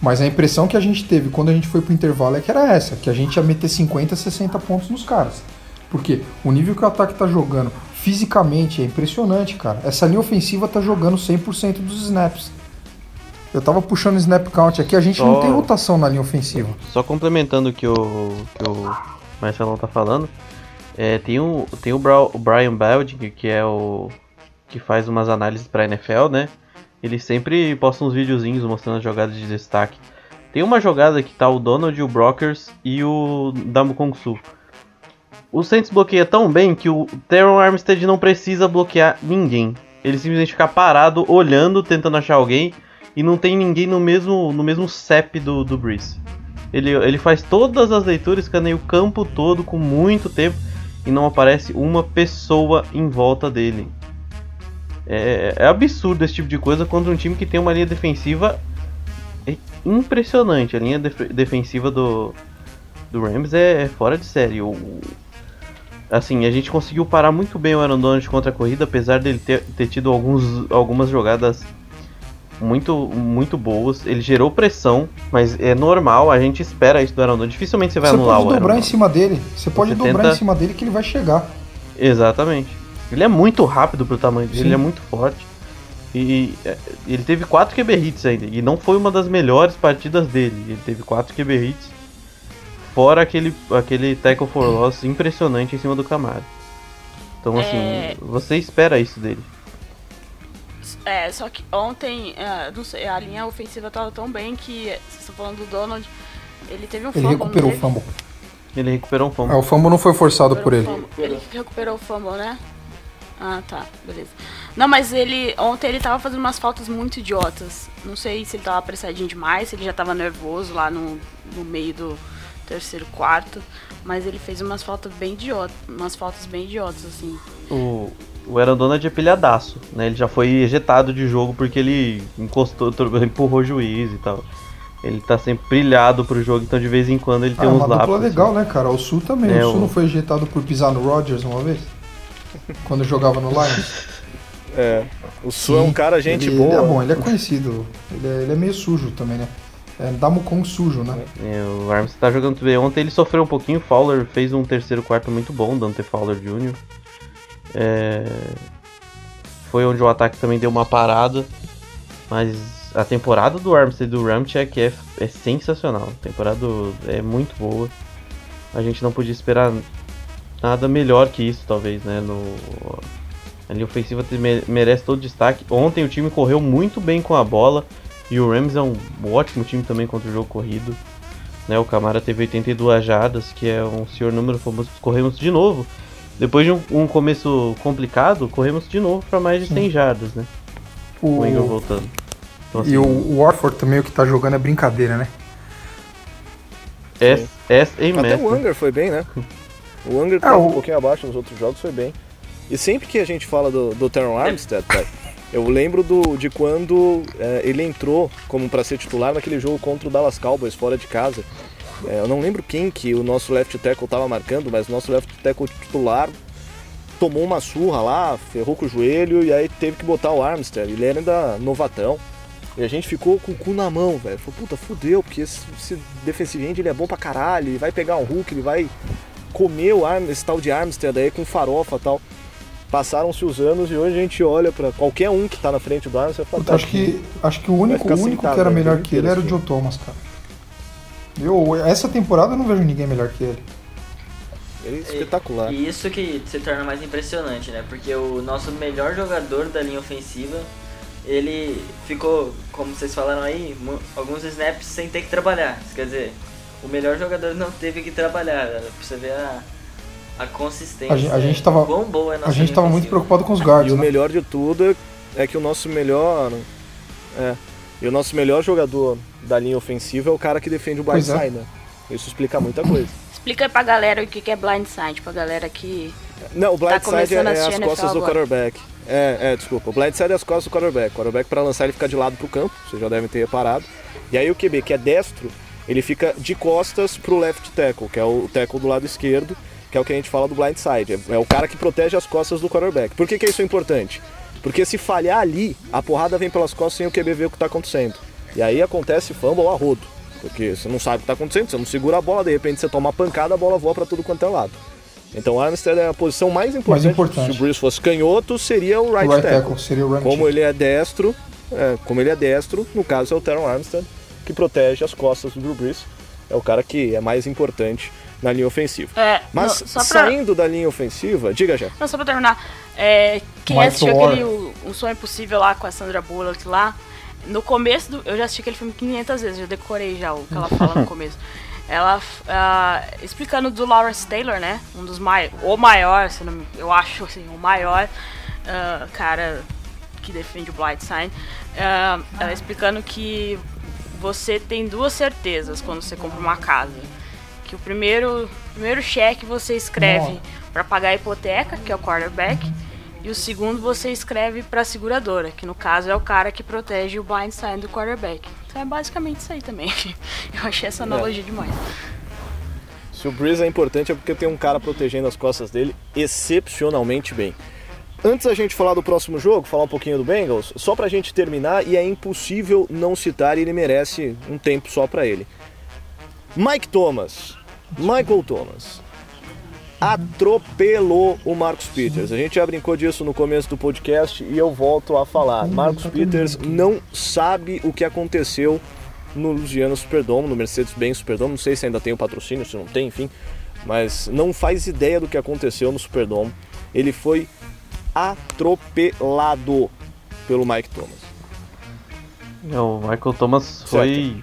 Mas a impressão que a gente teve quando a gente foi pro intervalo é que era essa, que a gente ia meter 50, 60 pontos nos caras. Porque o nível que o ataque tá jogando fisicamente é impressionante, cara. Essa linha ofensiva tá jogando 100% dos snaps. Eu tava puxando o snap count aqui, a gente não Só- tem rotação na linha ofensiva. Só complementando o que o, que o Marcelão tá falando, é, tem o, tem o, Brian Balding, que é o que faz umas análises pra NFL, né? Ele sempre posta uns videozinhos mostrando as jogadas de destaque. Tem uma jogada que tá o Donald, o Brockers e o Damu Kong Su. O Saints bloqueia tão bem que o Teron Armstead não precisa bloquear ninguém. Ele simplesmente fica parado, olhando, tentando achar alguém, e não tem ninguém no mesmo, no mesmo CEP do, do Breeze. Ele, ele faz todas as leituras, escaneia o campo todo com muito tempo e não aparece uma pessoa em volta dele. É, é absurdo esse tipo de coisa contra um time que tem uma linha defensiva é impressionante. A linha def- defensiva do, do Rams é, é fora de série. O, assim, a gente conseguiu parar muito bem o Aaron Donald contra a corrida, apesar dele ter, ter tido alguns, algumas jogadas muito, muito boas. Ele gerou pressão, mas é normal, a gente espera isso do Aaron Donald. Dificilmente você vai Você anular pode o Aaron dobrar em cima dele. Você pode Você dobrar tenta- em cima dele que ele vai chegar. Exatamente. Ele é muito rápido pro tamanho dele, Sim. ele é muito forte. E é, ele teve 4 QB hits ainda. E não foi uma das melhores partidas dele. Ele teve 4 QB hits. Fora aquele, aquele tackle for loss impressionante em cima do Camaro. Então, assim, É. você espera isso dele. É, só que ontem, é, não sei, a linha ofensiva tava tão bem que, vocês estão falando do Donald, ele teve um Ele fumble, recuperou o fumble. Ele recuperou um É, fumble. o fumble não foi forçado por ele. Fumble. Ele recuperou o fumble, né? Ah, tá, beleza. Não, mas ele, ontem ele tava fazendo umas faltas muito idiotas. Não sei se ele tava apressadinho demais, se ele já tava nervoso lá no, no meio do terceiro quarto. Mas ele fez umas faltas bem idiotas, umas faltas bem idiotas, assim. O, o Aaron Donald é pilhadaço, né? Ele já foi ejetado de jogo porque ele encostou, empurrou o juiz e tal. Ele tá sempre brilhado pro jogo, então de vez em quando ele Ah, tem uns uma dupla lapsos. legal, né, cara? O Sul também. É, o Sul o- não foi ejetado por pisar no Rodgers uma vez? Quando jogava no Lions? É. O Su é um cara gente ele, boa. Ele é bom, ele é conhecido. Ele é, ele é meio sujo também, né? É Damocon sujo, né? É, o Arms tá jogando tudo bem. Ontem ele sofreu um pouquinho, o Fowler fez um terceiro quarto muito bom, Dante Fowler Jr. É, Foi onde o ataque também deu uma parada, mas a temporada do Armstead e do Ramchek é, é sensacional. A temporada é muito boa. A gente não podia esperar nada melhor que isso, talvez, né? No, a linha ofensiva merece todo destaque. Ontem o time correu muito bem com a bola. E o Rams é um ótimo time também contra o jogo corrido. Né, o Camara teve 82 jardas, que é um senhor número famoso. Corremos de novo. Depois de um, um começo complicado, corremos de novo para mais de 100 jardas, né? O, O Ingram voltando. Então, assim, e o, o Warford também, o que tá jogando é brincadeira, né? S, S Até Math, o? Unger foi bem, né? O Unger É, tava o- um pouquinho abaixo nos outros jogos, foi bem. E sempre que a gente fala do, do Teron Armstead, pai, eu lembro do, de quando é, ele entrou como para ser titular naquele jogo contra o Dallas Cowboys fora de casa. É, eu não lembro quem que o nosso left tackle tava marcando, mas o nosso left tackle titular tomou uma surra lá, ferrou com o joelho e aí teve que botar o Armstead. Ele era ainda novatão. E a gente ficou com o cu na mão, velho. Falou, puta, fudeu, porque esse, esse defensive end ele é bom pra caralho, ele vai pegar um Hulk, ele vai Arm, esse tal de Armstead aí com farofa e tal. Passaram-se os anos e hoje a gente olha pra qualquer um que tá na frente do Armstead e fala, Puta, acho que, acho que o único, o único sentado que era aí, melhor que ele era o Joe Thomas, cara. Eu, essa temporada eu não vejo ninguém melhor que ele. ele é espetacular. E isso que se torna mais impressionante, né? Porque o nosso melhor jogador da linha ofensiva, ele ficou, como vocês falaram aí, alguns snaps sem ter que trabalhar. Isso quer dizer, o melhor jogador não teve que trabalhar. Pra você ver a, a consistência. A gente- a gente tava- quão boa é a nossa A gente tava muito preocupado com os E guards, o né? melhor de tudo é que o nosso melhor É. E o nosso melhor jogador da linha ofensiva é o cara que defende o é. blindside, né? Isso explica muita coisa. Explica aí pra galera o que é blindside, pra galera que. Não, o blindside é, começando a é as costas do quarterback. É, é, desculpa. O blindside é as costas do quarterback. O quarterback pra lançar ele fica de lado pro campo, vocês já devem ter reparado. E aí o QB, que é destro, ele fica de costas pro left tackle, que é o tackle do lado esquerdo, que é o que a gente fala do blindside. É, é o cara que protege as costas do quarterback. Por que, que isso é importante? Porque se falhar ali, a porrada vem pelas costas sem o QB ver o que tá acontecendo. E aí acontece fumble a rodo. Porque você não sabe o que tá acontecendo, você não segura a bola, de repente você toma uma pancada, a bola voa pra tudo quanto é lado. Então o Armstead é a posição mais importante. importante. Se o Bruce fosse canhoto, seria o right, right tackle. tackle seria o running Como ele é destro, é, como ele é destro, no caso é o Teron Armstead, que protege as costas do Drew Brees. É o cara que é mais importante na linha ofensiva. É, Mas não, pra, saindo da linha ofensiva, diga já. não, só pra terminar. É, quem assistiu Orr. aquele o, o Sonho Impossível lá com a Sandra Bullock lá, no começo do. Eu já assisti aquele filme 500 vezes, já decorei já o que ela fala no começo. Ela ah, explicando do Lawrence Taylor, né? Um dos maiores. O maior, se não me- eu acho assim, o maior ah, cara que defende o Blind Sign. ah, ela explicando que você tem duas certezas quando você compra uma casa. Que o primeiro, primeiro cheque você escreve para pagar a hipoteca, que é o quarterback, e o segundo você escreve para a seguradora, que no caso é o cara que protege o blind side do quarterback. Então é basicamente isso aí também. Eu achei essa analogia demais. Se o Breeze é importante é porque tem um cara protegendo as costas dele excepcionalmente bem. Antes da gente falar do próximo jogo, falar um pouquinho do Bengals, só pra gente terminar, e é impossível não citar, e ele merece um tempo só pra ele. Mike Thomas, Michael Thomas, atropelou o Marcus Peters. A gente já brincou disso no começo do podcast e eu volto a falar. Marcus Peters não sabe o que aconteceu no Luciano Superdome, no Mercedes-Benz Superdome. Não sei se ainda tem o patrocínio, se não tem, enfim. Mas não faz ideia do que aconteceu no Superdome. Ele foi atropelado pelo Mike Thomas. O Michael Thomas foi.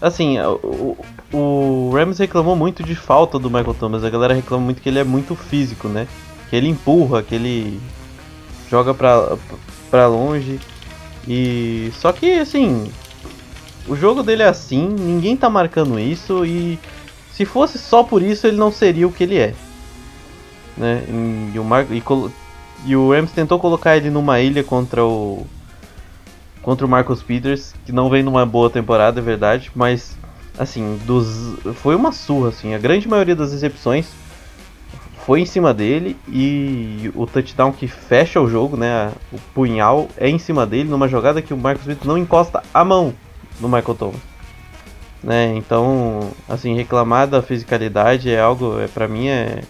Assim, o, o Rams reclamou muito de falta do Michael Thomas. A galera reclama muito que ele é muito físico, né? Que ele empurra, que ele joga pra, pra longe. E. Só que, assim. O jogo dele é assim, ninguém tá marcando isso. E se fosse só por isso, ele não seria o que ele é. Né? E o, Mar... e, e o Rams tentou colocar ele numa ilha contra o contra o Marcus Peters, que não vem numa boa temporada, é verdade, mas assim, dos foi uma surra assim, a grande maioria das recepções foi em cima dele e o touchdown que fecha o jogo, né, o punhal é em cima dele numa jogada que o Marcus Peters não encosta a mão no Michael Thomas. Né? Então, assim, reclamar da fisicalidade é algo, é para mim é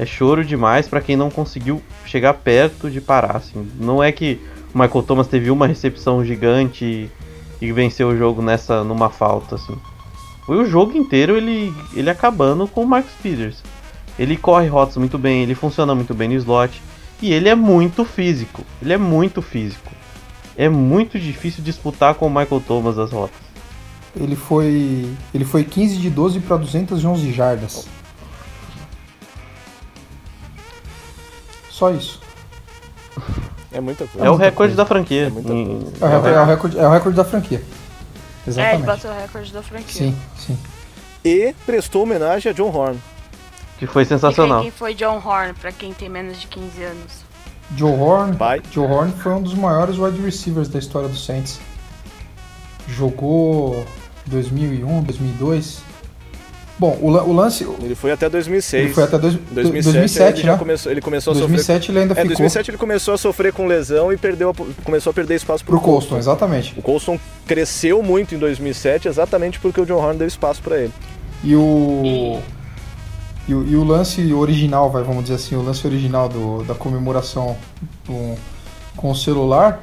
é choro demais pra quem não conseguiu chegar perto de parar, assim. Não é que o Michael Thomas teve uma recepção gigante e, e venceu o jogo nessa numa falta, assim. Foi o jogo inteiro ele, ele acabando com o Marcus Peters. Ele corre rotas muito bem, ele funciona muito bem no slot e ele é muito físico. Ele é muito físico. É muito difícil disputar com o Michael Thomas as rotas. Ele foi, ele foi 15 de 12 para 211 jardas. Só isso. É muita coisa. É o muita recorde coisa. da franquia. É muita Em- É o, recorde, é o recorde, é o recorde da franquia. É, ele Exatamente. bateu o recorde da franquia. sim, sim. E prestou homenagem a John Horn. Que foi E quem, sensacional. quem foi John Horn, pra quem tem menos de 15 anos? Joe Horn. Joe Horn foi um dos maiores wide receivers da história do Saints. Jogou 2001, 2002. Bom, o, o lance. Ele foi até 2006. Ele foi até dois, 2007, 2007, ele já né? começou, ele começou a 2007 ele ainda sofrer. É, ficou 2007 ele começou a sofrer com lesão e perdeu, começou a perder espaço pro, pro Colston, exatamente. O Colston cresceu muito em 2007 exatamente porque o John Horn deu espaço pra ele. E o. E o, e o lance original, vai, vamos dizer assim, o lance original do- da comemoração com, com o celular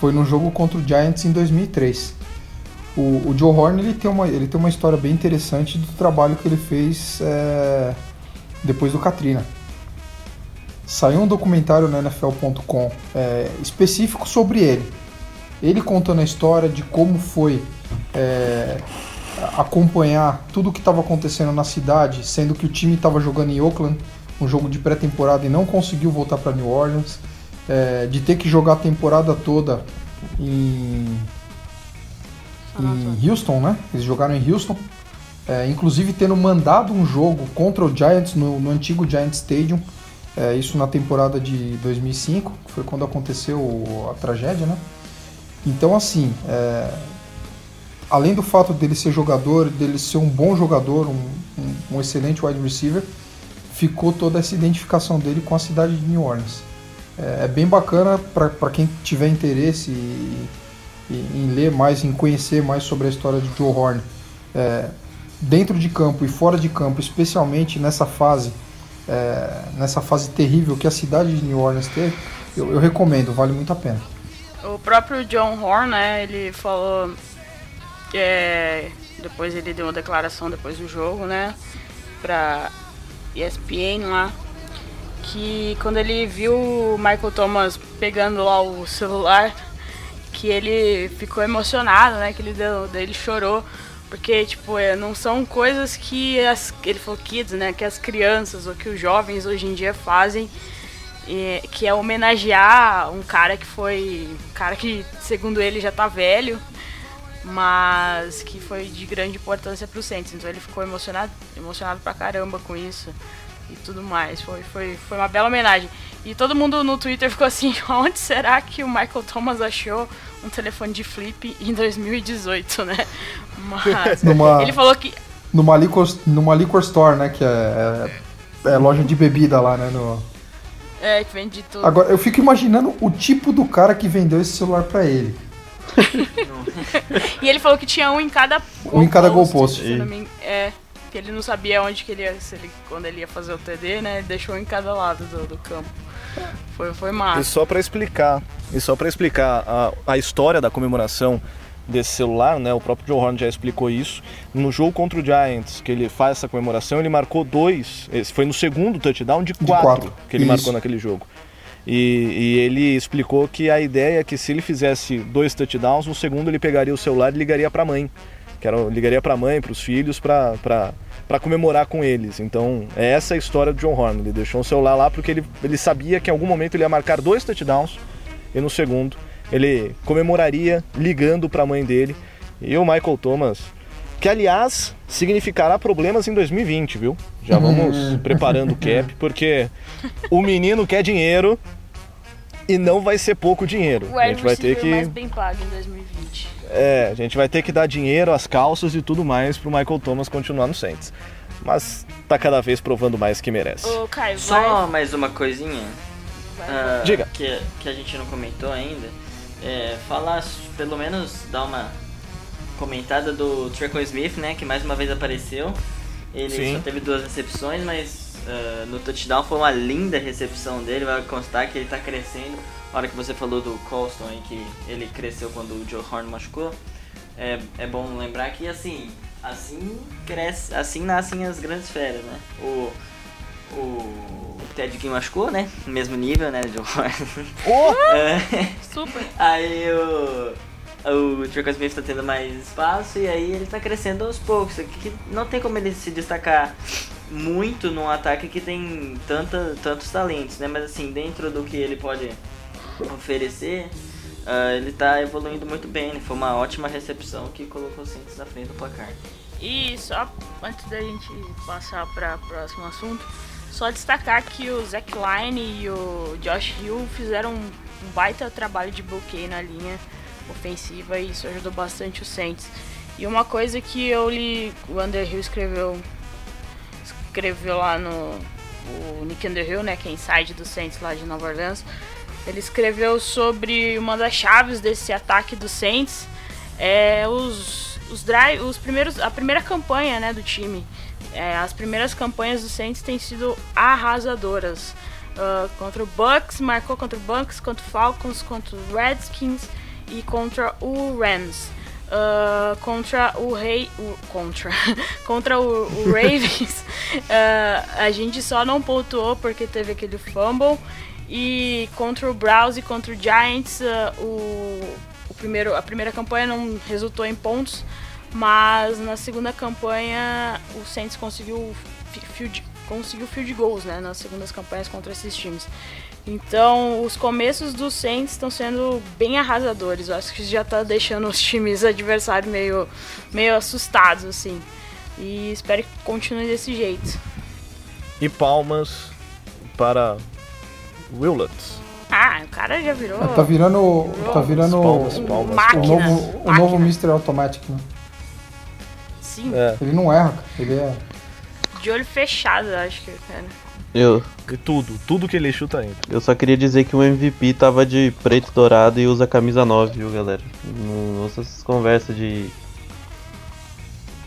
foi no jogo contra o Giants em 2003. O, o Joe Horn ele tem, uma, ele tem uma história bem interessante do trabalho que ele fez é, depois do Katrina. Saiu um documentário na NFL.com é, específico sobre ele. Ele contando a história de como foi é, acompanhar tudo o que estava acontecendo na cidade, sendo que o time estava jogando em Oakland, um jogo de pré-temporada e não conseguiu voltar para New Orleans, é, de ter que jogar a temporada toda em, em Houston, né? Eles jogaram em Houston. É, inclusive tendo mandado um jogo contra o Giants no, no antigo Giants Stadium. É, isso na temporada de 2005, que foi quando aconteceu a tragédia, né? Então, assim, é, além do fato dele ser jogador, dele ser um bom jogador, um, um, um excelente wide receiver, ficou toda essa identificação dele com a cidade de New Orleans. É, é bem bacana para quem tiver interesse e, em ler mais, em conhecer mais sobre a história de Joe Horn. É, dentro de campo e fora de campo, especialmente nessa fase, é, nessa fase terrível que a cidade de New Orleans teve, eu, eu recomendo, vale muito a pena. O próprio John Horn, né, ele falou. É, depois ele deu uma declaração depois do jogo, né? Pra ESPN lá. Que quando ele viu o Michael Thomas pegando lá o celular, que ele ficou emocionado, né? Que ele deu, ele chorou. Porque, tipo, é, não são coisas que as, ele falou kids, né? Que as crianças ou que os jovens hoje em dia fazem e, que é homenagear um cara que foi. Um cara que, segundo ele, já tá velho, mas que foi de grande importância pro Saints. Então ele ficou emocionado, emocionado pra caramba com isso e tudo mais. Foi, foi, foi uma bela homenagem. E todo mundo no Twitter ficou assim: onde será que o Michael Thomas achou um telefone de flip em 2018, né? Mas Numa... ele falou que. Numa liquor, numa liquor store, né? Que é, é, é loja de bebida lá, né? No... É, que vende tudo. Agora, eu fico imaginando o tipo do cara que vendeu esse celular para ele. e ele falou que tinha um em cada Um em cada goalpost. Me... É, que ele não sabia onde que ele ia, ele, quando ele ia fazer o TD, né? Ele deixou em cada lado do, do campo. Foi, foi massa. E só para explicar, e só para explicar a, a história da comemoração desse celular, né? O próprio Joe Horn já explicou isso. No jogo contra o Giants, que ele faz essa comemoração, ele marcou dois. Esse foi no segundo touchdown de quatro, de quatro. que ele isso. marcou naquele jogo. E, e, ele explicou que a ideia é que se ele fizesse dois touchdowns, no segundo ele pegaria o celular e ligaria para a mãe. Que era, ligaria para a mãe, para os filhos, para comemorar com eles. Então, é essa a história do John Horn. Ele deixou o celular lá porque ele, ele sabia que em algum momento ele ia marcar dois touchdowns e no segundo ele comemoraria ligando para a mãe dele. E o Michael Thomas, que aliás significará problemas em 2020, viu? Já vamos preparando o cap, porque o menino quer dinheiro e não vai ser pouco dinheiro. O a gente vai ter que mais bem pago em 2020. É, a gente vai ter que dar dinheiro, as calças e tudo mais pro Michael Thomas continuar no Saints. Mas tá cada vez provando mais que merece. Ô, Caio, Só vai... mais uma coisinha. Uh, Diga. Que, que a gente não comentou ainda é, falar, pelo menos dar uma comentada do Treco Smith, né, que mais uma vez apareceu. Ele Sim. só teve duas recepções, mas uh, no touchdown foi uma linda recepção dele. Vai constar que ele está crescendo. A hora que você falou do Colston, aí, que ele cresceu quando o Joe Horn machucou, é, é bom lembrar que assim, assim cresce, assim nascem as grandes feras, né? O, o Ted Ginn machucou, né? Mesmo nível, né? De oh! é. Super! Aí o. O Tricot Smith tá tendo mais espaço e aí ele tá crescendo aos poucos. Que não tem como ele se destacar muito num ataque que tem tanta, tantos talentos, né? Mas assim, dentro do que ele pode oferecer, uh, ele tá evoluindo muito bem. Foi uma ótima recepção que colocou o Saints na frente do placar. E só antes da gente passar para o próximo assunto, só destacar que o Zach Line e o Josh Hill fizeram um baita trabalho de bloqueio na linha ofensiva e isso ajudou bastante o Saints. E uma coisa que eu li, o Underhill escreveu escreveu lá no o Nick Underhill, né, que é inside do Saints lá de Nova Orleans, ele escreveu sobre uma das chaves desse ataque do Saints é os os drive, os primeiros a primeira campanha, né, do time é, as primeiras campanhas do Saints têm sido arrasadoras. Uh, contra o Bucks, marcou contra o Bucks, contra o Falcons, contra o Redskins e contra o Rams. Uh, contra o Rei. O, contra. contra o, o Ravens, uh, a gente só não pontuou porque teve aquele fumble. E contra o Browns e contra o Giants, o, o primeiro, a primeira campanha não resultou em pontos. Mas na segunda campanha o Saints conseguiu field, conseguiu field goals, né? Nas segundas campanhas contra esses times. Então, os começos do Saints estão sendo bem arrasadores. Eu acho que já tá deixando os times adversários meio, meio assustados, assim. E espero que continue desse jeito. E palmas para Willets. Ah, o cara já virou. Tá virando. Tá virando Palmas, o palmas. Máquina. novo, o novo Mr. Automatic, né? Sim, É. Ele não erra, cara. Ele é. de olho fechado, acho que, cara. Eu, E tudo, tudo que ele chuta entra. eu só queria dizer que o MVP tava de preto e dourado e usa camisa 9, viu, galera? Não ouça essas conversas de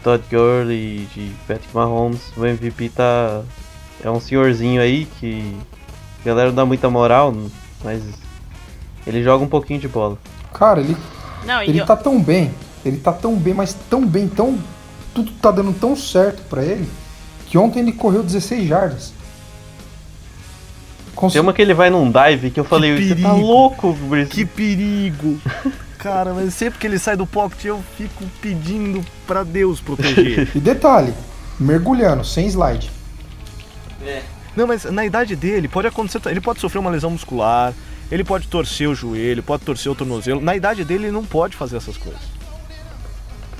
Todd Gurley, de Patrick Mahomes. O MVP tá. É um senhorzinho aí que a galera não dá muita moral, mas ele joga um pouquinho de bola. Cara, ele, Não, e ele eu- tá tão bem. Ele tá tão bem, mas tão bem, tão. Tudo tá dando tão certo pra ele. Que ontem ele correu 16 jardas. Cons- Tem uma que ele vai num dive que eu falei, você tá louco, Brice? Que perigo! Cara, mas sempre que ele sai do pocket eu fico pedindo pra Deus proteger. E detalhe, mergulhando, sem slide. É. Não, mas na idade dele pode acontecer, ele pode sofrer uma lesão muscular, ele pode torcer o joelho, pode torcer o tornozelo. Na idade dele ele não pode fazer essas coisas.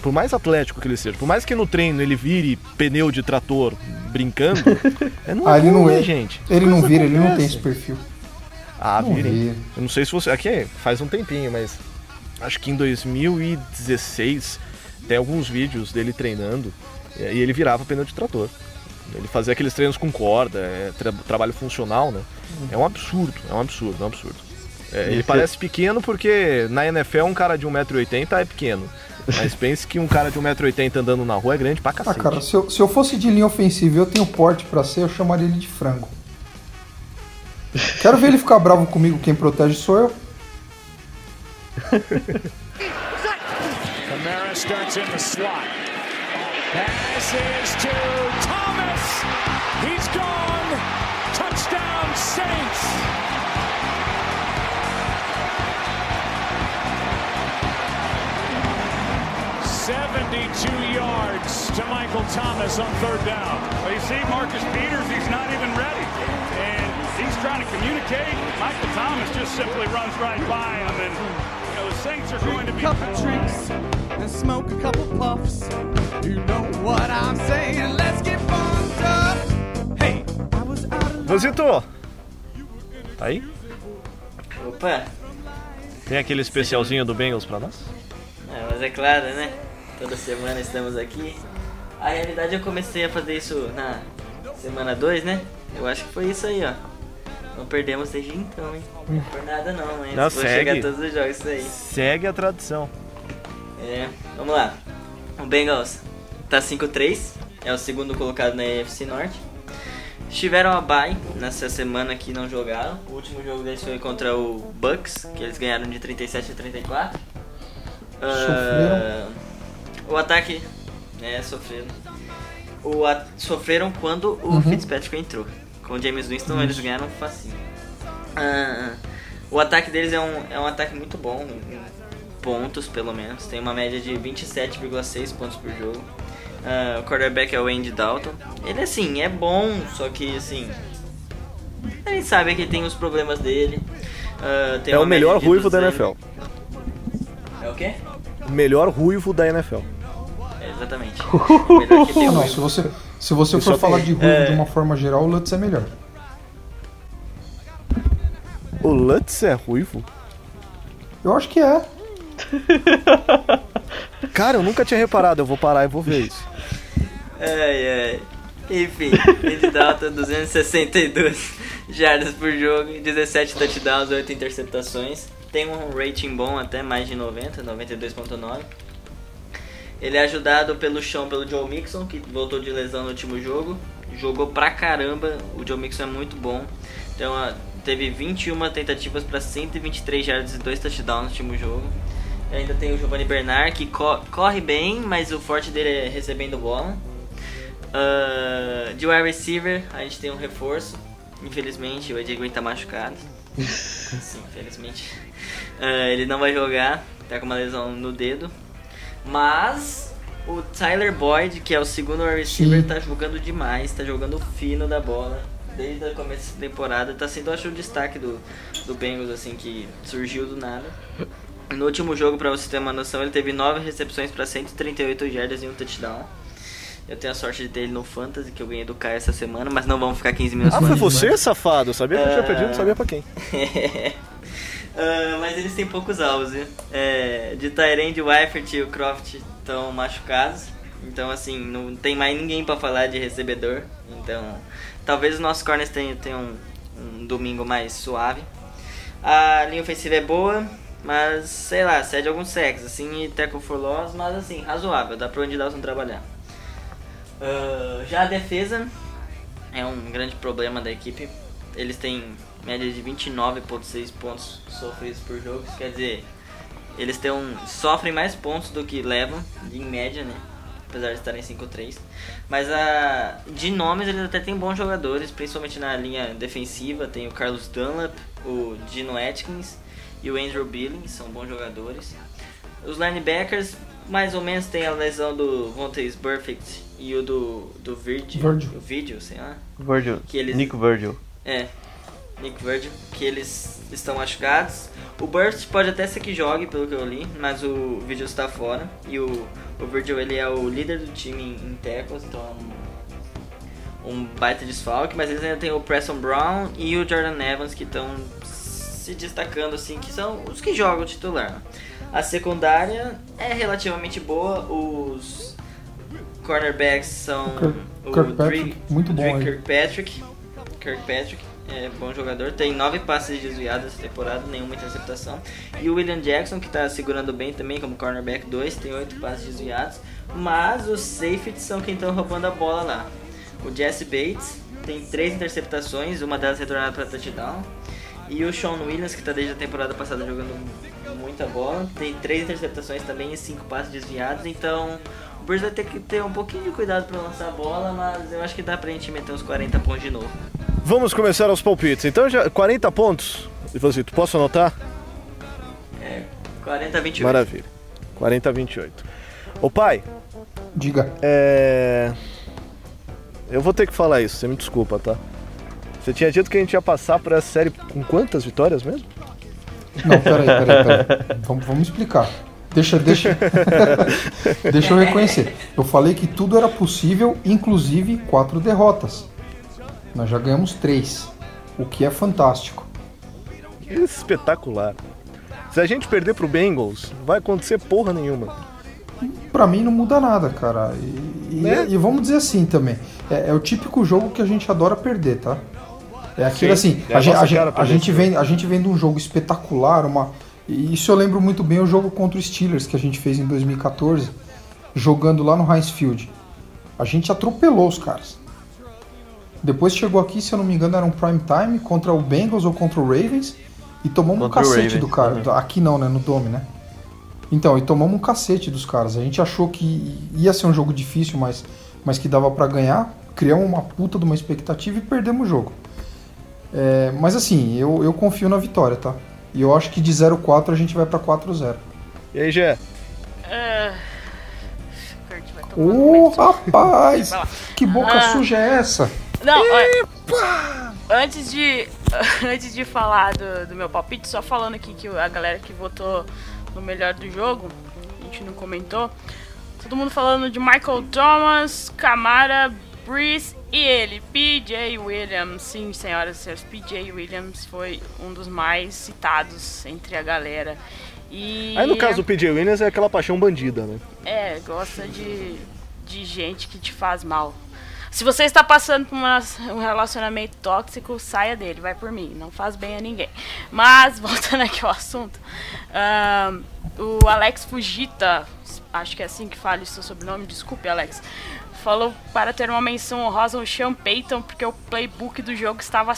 Por mais atlético que ele seja, por mais que no treino ele vire pneu de trator brincando, é não Ah, ele não é. gente. Ele não vira, ele não tem acontece. esse perfil. Ah, Não vira. Eu não sei se você. Aqui faz um tempinho, mas. Acho que em 2016 tem alguns vídeos dele treinando e aí ele virava pneu de trator. Ele fazia aqueles treinos com corda, é, tra- trabalho funcional, né? É um absurdo, é um absurdo, é um absurdo. É, ele parece pequeno porque na NFL um cara de 1,80m é pequeno. Mas pense que um cara de 1,80m andando na rua é grande pra Ah, cacete. cara, se eu, se eu fosse de linha ofensiva e eu tenho porte pra ser, eu chamaria ele de frango. Quero ver ele ficar bravo comigo, quem protege sou eu. Kamara starts in the slot. To 72 yards to Michael Thomas on third down. Well, you see Marcus Peters, he's not even ready. And he's trying to communicate. Michael Thomas just simply runs right by him. And, you know, the Saints are going to be... A couple drinks and smoke a couple puffs. You know what I'm saying. Let's get bumped up. Hey, I was out of... Musitou. Tá aí? Opa. Tem aquele especialzinho do Bengals pra nós? É, mas é claro, né? Toda semana estamos aqui. A realidade eu comecei a fazer isso na semana 2, né? Eu acho que foi isso aí, ó. Não perdemos desde então, hein? Não é por nada não, hein? Não, Vou segue. chegar a todos os jogos, isso aí. Segue a tradição. É, vamos lá. O Bengals tá 5-3, é o segundo colocado na AFC Norte. Tiveram a bye nessa semana que não jogaram. O último jogo deles foi contra o Bucks, que eles ganharam de 37 a 34. Ah, o ataque, né, sofreram. O a- sofreram quando o Fitzpatrick entrou. Com o James Winston eles ganharam facinho. Ah, o ataque deles é um, é um ataque muito bom, em pontos pelo menos. Tem uma média de 27,6 pontos por jogo. Ah, o quarterback é o Andy Dalton. Ele assim, é bom, só que assim. A gente sabe que tem os problemas dele. Tem É o melhor ruivo da 200 NFL. É o quê? O melhor ruivo da NFL. É, exatamente. Melhor que tem não, se você, se você for falar de ruivo de uma forma geral, o Lutz é melhor. O Lutz é ruivo? Eu acho que é. Cara, eu nunca tinha reparado, eu vou parar e vou ver isso. Ai, ai. Enfim, Andy Dalton, 262 jardas por jogo, 17 touchdowns, 8 interceptações. Tem um rating bom até mais de 90, 92.9. Ele é ajudado pelo chão pelo Joe Mixon, que voltou de lesão no último jogo. Jogou pra caramba, o Joe Mixon é muito bom. Então, teve 21 tentativas para 123 jardas e 2 touchdowns no último jogo. Ainda tem o Giovanni Bernard, que co- corre bem, mas o forte dele é recebendo bola. Ah, de wide receiver, a gente tem um reforço. Infelizmente, o Green tá machucado. Sim, infelizmente. Ah, ele não vai jogar, tá com uma lesão no dedo. Mas o Tyler Boyd, que é o segundo receiver, Sim. tá jogando demais, tá jogando fino da bola. desde o começo da temporada. Tá sendo, acho, o destaque do, do Bengals, assim, que surgiu do nada. No último jogo, pra você ter uma noção, ele teve 9 recepções pra 138 jardas e um touchdown. Eu tenho a sorte de ter ele no Fantasy, que eu ganhei do Caio essa semana, mas não vamos ficar 15 minutos Ah, foi você, safado? Eu sabia que eu tinha perdido, não sabia pra quem. Ah, mas eles têm poucos alvos, viu? É, de Tyrande, o Eifert e o Croft estão machucados. Então, assim, não tem mais ninguém pra falar de recebedor. Então, talvez os nossos corners tenham, um, um domingo mais suave. A linha ofensiva é boa, mas, sei lá, cede alguns sacks, assim, e tackle for loss, mas, assim, razoável. Dá pra onde Dawson trabalhar. Ah, já a defesa é um grande problema da equipe. Eles têm média de 29,6 pontos sofridos por jogo. Isso quer dizer, eles têm um, sofrem mais pontos do que levam, em média, né? Apesar de estarem 5-3. Mas a, de nomes eles até têm bons jogadores, principalmente na linha defensiva. Tem o Carlos Dunlap, o Dino Atkins e o Andrew Billings, são bons jogadores. Os linebackers, mais ou menos, tem a lesão do Vontaze Perfect e o do, do Virgil. Virgil. O Virgil, sei lá. Virgil. Que eles- Nick Virgil. É, Nick Virgil, que eles estão machucados. O Burst pode até ser que jogue, pelo que eu li, mas o Virgil está fora. E o, o Virgil ele é o líder do time em, em tackles, então é um, um baita desfalque. Mas eles ainda tem o Preston Brown e o Jordan Evans que estão se destacando, assim, que são os que jogam titular. A secundária é relativamente boa, os cornerbacks são Kirk- o Kirkpatrick, Drake- muito bom. Kirkpatrick, Kirkpatrick é bom jogador, tem nove passes desviados essa temporada, nenhuma interceptação. E o William Jackson, que tá segurando bem também como cornerback 2, tem oito passes desviados. Mas os safeties são quem estão roubando a bola lá. O Jesse Bates tem três interceptações, uma delas retornada para touchdown. E o Sean Williams, que tá desde a temporada passada jogando muita bola, tem três interceptações também e cinco passes desviados. Então o Bruce vai ter que ter um pouquinho de cuidado para lançar a bola, mas eu acho que dá pra gente meter uns 40 pontos de novo. Vamos começar aos palpites. Então, já 40 pontos. Ivanzito, posso anotar? É, 40 a 28. Maravilha. 40 a 28. Ô pai, Diga. é. Eu vou ter que falar isso, você me desculpa, tá? Você tinha dito que a gente ia passar por essa série com quantas vitórias mesmo? Não, peraí, peraí, peraí. Vamos, vamos explicar. Deixa, deixa. deixa eu reconhecer. Eu falei que tudo era possível, inclusive quatro derrotas. Nós já ganhamos três, o que é fantástico. Espetacular. Se a gente perder pro Bengals, vai acontecer porra nenhuma. Pra mim não muda nada, cara. E, Né? e vamos dizer assim também. É, é o típico jogo que a gente adora perder, tá? É aquilo Sim, assim, é a a, a, a, gente vem, a gente vem de um jogo espetacular, uma. E isso eu lembro muito bem o jogo contra os Steelers que a gente fez em 2014, jogando lá no Heinz Field. A gente atropelou os caras. Depois chegou aqui, se eu não me engano, era um prime time contra o Bengals ou contra o Ravens e tomamos um Contra o cacete do cara. uhum. Aqui não, né? No Dome, né? Então, e tomamos um cacete dos caras. A gente achou que ia ser um jogo difícil, mas, mas que dava pra ganhar. Criamos uma puta de uma expectativa e perdemos o jogo. É, mas assim, eu, eu confio na vitória, tá? E eu acho que de 0-4 a gente vai pra 4-0. E aí, Gé? Ô, meio. rapaz! Que boca Ah. suja é essa? Não, olha, antes de antes de falar do, do meu palpite, só falando aqui que a galera que votou no melhor do jogo, a gente não comentou. Todo mundo falando de Michael Thomas, Camara, Breeze e ele, PJ Williams. Sim, senhoras e senhores, PJ Williams foi um dos mais citados entre a galera. E Aí no caso do PJ Williams é aquela paixão bandida, né? é, gosta de, de gente que te faz mal. Se você está passando por uma- um relacionamento tóxico, saia dele, vai por mim. Não faz bem a ninguém. Mas, voltando aqui ao assunto, ahn, o Alex Fujita, acho que é assim que fala o seu sobrenome, desculpe, Alex, falou para ter uma menção honrosa ao Sean Payton, porque o playbook do jogo estava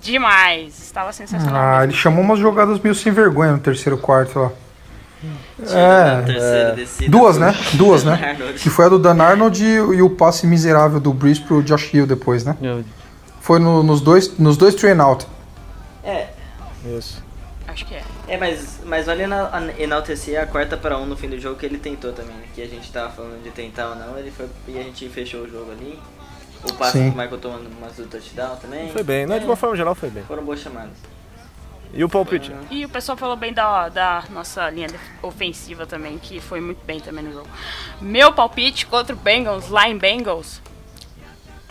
demais. Estava sensacional. Ah, mesmo. ele chamou umas jogadas meio sem vergonha no terceiro quarto lá. É, descida duas, né? Duas, né? Que foi a do Dan Arnold e, e o passe miserável do Breeze pro Josh Hill depois, né? Foi no- nos dois, nos dois train out. É, Isso. Acho que é. É mas, mas vale ena- enaltecer a quarta para um no fim do jogo que ele tentou também, né? Que a gente tava falando de tentar ou não, ele foi e a gente fechou o jogo ali. O passe Sim. que o Michael tomou no mas do touchdown também. Foi bem, né? De uma forma geral foi bem. Foram boas chamadas. E o palpite? E o pessoal falou bem da, da nossa linha ofensiva também, que foi muito bem também no jogo. Meu palpite contra o Bengals, lá em Bengals.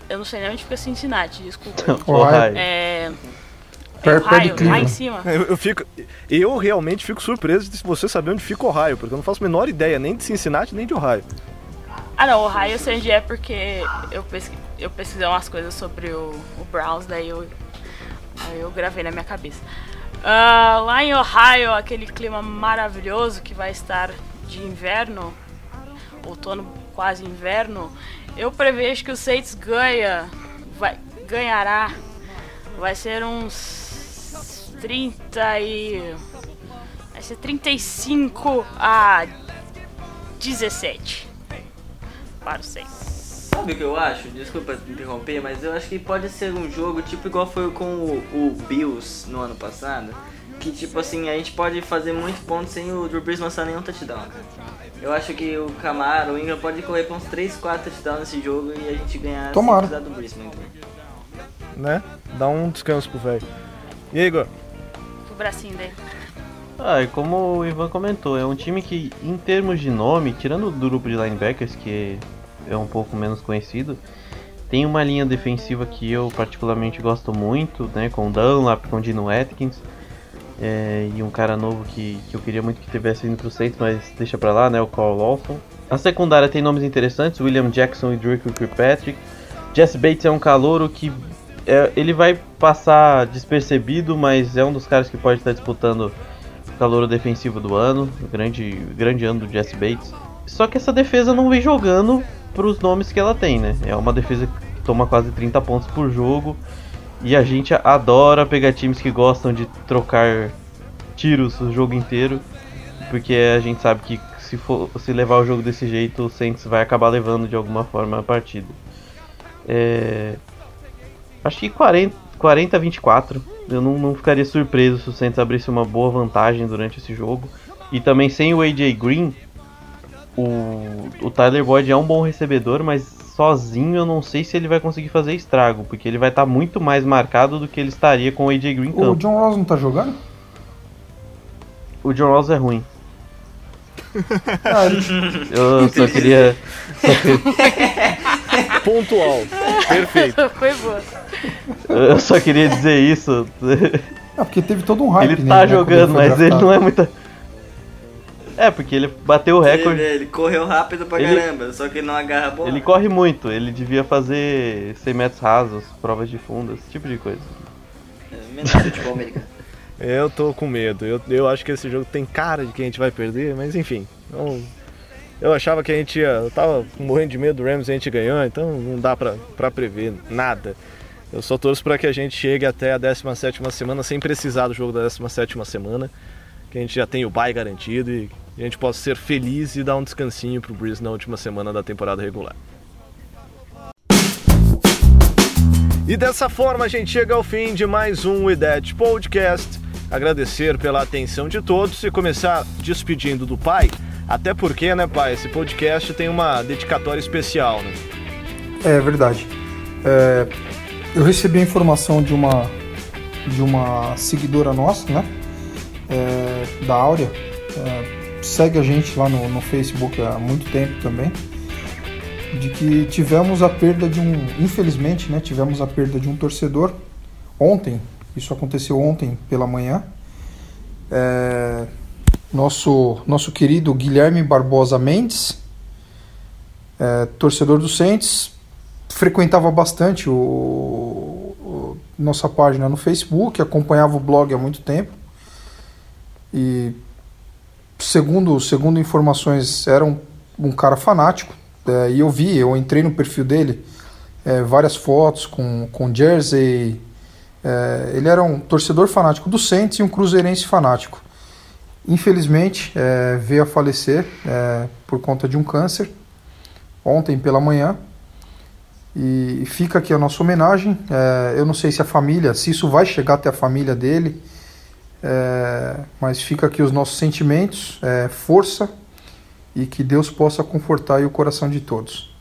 Eu não sei nem onde fica Cincinnati, desculpa. Ohio. É. Per- perto de Ohio, lá em cima. Eu, eu fico, eu realmente fico surpreso de você saber onde fica Ohio, porque eu não faço a menor ideia nem de Cincinnati nem de Ohio. Ah não, Ohio eu sei onde é porque eu, pesqui, eu pesquisei umas coisas sobre o, o Browns, daí eu, aí eu gravei na minha cabeça. Ah, lá em Ohio, aquele clima maravilhoso que vai estar de inverno, outono quase inverno, eu prevejo que o Saints ganha, vai, ganhará, vai ser uns 30 e... vai ser 35 a 17 para o Saints. Sabe o que eu acho? Desculpa interromper, mas eu acho que pode ser um jogo tipo igual foi com o, o Bills no ano passado. Que tipo assim, a gente pode fazer muitos pontos sem o Drew Brees lançar nenhum touchdown. Eu acho que o Camaro, o Ingram pode correr pra uns 3, 4 touchdowns nesse jogo e a gente ganhar Tomara. sem precisar do Brees muito. Né? Dá um descanso pro velho. E aí, Igor? Bracinho dele. Ah, e como o Ivan comentou, é um time que, em termos de nome, tirando o grupo de linebackers, que é um pouco menos conhecido, tem uma linha defensiva que eu particularmente gosto muito, né? Com Dunlap, com Dino Atkins, é, e um cara novo que, que eu queria muito que tivesse indo pro Saints, mas deixa pra lá, né? O Carl Lawson. A secundária tem nomes interessantes, William Jackson e Drake Kirkpatrick. Jesse Bates é um calouro que é, ele vai passar despercebido, mas é um dos caras que pode estar disputando o calouro defensivo do ano, o grande, grande ano do Jesse Bates. Só que essa defesa não vem jogando pros nomes que ela tem, né? É uma defesa que toma quase 30 pontos por jogo. E a gente adora pegar times que gostam de trocar tiros o jogo inteiro. Porque a gente sabe que se, for, se levar o jogo desse jeito, o Saints vai acabar levando de alguma forma a partida. É, Acho que 40, 40 a 24. Eu não, não ficaria surpreso se o Saints abrisse uma boa vantagem durante esse jogo. E também sem o AJ Green, o, o Tyler Boyd é um bom recebedor, mas sozinho eu não sei se ele vai conseguir fazer estrago, porque ele vai estar muito mais marcado do que ele estaria com o AJ Green O campo. John Ross não tá jogando? O John Ross é ruim. Eu só queria. Só queria Pontual. Perfeito. Foi boa. eu só queria dizer isso. Ah, porque teve todo um hype Ele nele, tá né, quando jogando, foi mas ele não é muita. É, porque ele bateu o recorde. Ele, ele correu rápido pra Ele- caramba, só que ele não agarra a bola. Ele corre muito, ele devia fazer 100 metros rasos, provas de fundo, esse tipo de coisa. É, menos futebol americano. Eu tô com medo. Eu, eu acho que esse jogo tem cara de que a gente vai perder, mas enfim. não- eu achava que a gente ia. Eu tava morrendo de medo do Rams e a gente ganhou, então não dá pra prever nada. Eu só torço pra que a gente chegue até a 17 semana sem precisar do jogo da 17 semana. Que a gente já tem o bye garantido e a gente possa ser feliz e dar um descansinho pro Breeze na última semana da temporada regular. E dessa forma a gente chega ao fim de mais um We Podcast. Agradecer pela atenção de todos e começar despedindo do pai. Até porque, né, pai, esse podcast tem uma dedicatória especial, né? É verdade. É, eu recebi a informação de uma de uma seguidora nossa, né? É, da Áurea. É, segue a gente lá no, no Facebook há muito tempo também. De que tivemos a perda de um. Infelizmente, né? Tivemos a perda de um torcedor ontem. Isso aconteceu ontem pela manhã. É, nosso, nosso querido Guilherme Barbosa Mendes, é, torcedor do Saints, frequentava bastante o, o- nossa página no Facebook, acompanhava o blog há muito tempo. E segundo segundo informações era um, um cara fanático. É, e eu vi, eu entrei no perfil dele é, várias fotos com, com jersey. É, ele era um torcedor fanático do Saints e um cruzeirense fanático infelizmente é, veio a falecer é, por conta de um câncer ontem pela manhã e fica aqui a nossa homenagem. É, eu não sei se a família, se isso vai chegar até a família dele, é, mas fica aqui os nossos sentimentos, é, força e que Deus possa confortar o coração de todos.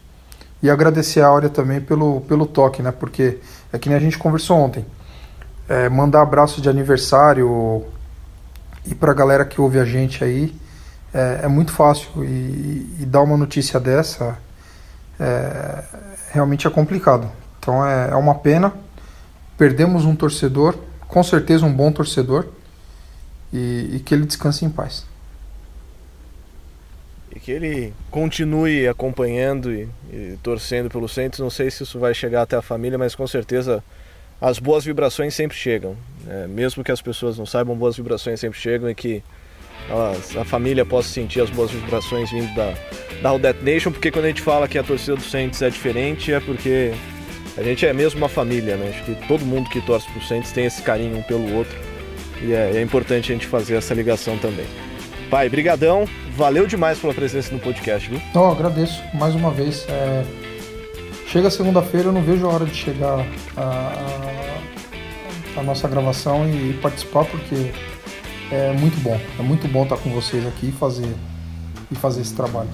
E agradecer a Áurea também pelo, pelo toque, né? Porque é que nem a gente conversou ontem. É, mandar abraço de aniversário e pra galera que ouve a gente aí é, é muito fácil. E, e dar uma notícia dessa é, realmente é complicado. Então é, é uma pena. Perdemos um torcedor, com certeza um bom torcedor. E, e que ele descanse em paz. E que ele continue acompanhando e, e torcendo pelo Santos. Não sei se isso vai chegar até a família, mas com certeza as boas vibrações sempre chegam. né? mesmo que as pessoas não saibam, boas vibrações sempre chegam e que elas- a família possa sentir as boas vibrações vindo da, da Audete Nation, porque quando a gente fala que a torcida do Santos é diferente, é porque a gente é mesmo uma família, né? Acho que todo mundo que torce pro Santos tem esse carinho um pelo outro e é, é importante a gente fazer essa ligação também. Pai, brigadão, valeu demais pela presença no podcast, viu? Então, agradeço mais uma vez. É, Chega segunda-feira, eu não vejo a hora de chegar a, a- a nossa gravação e participar, porque é muito bom. É muito bom estar com vocês aqui e fazer, e fazer esse trabalho.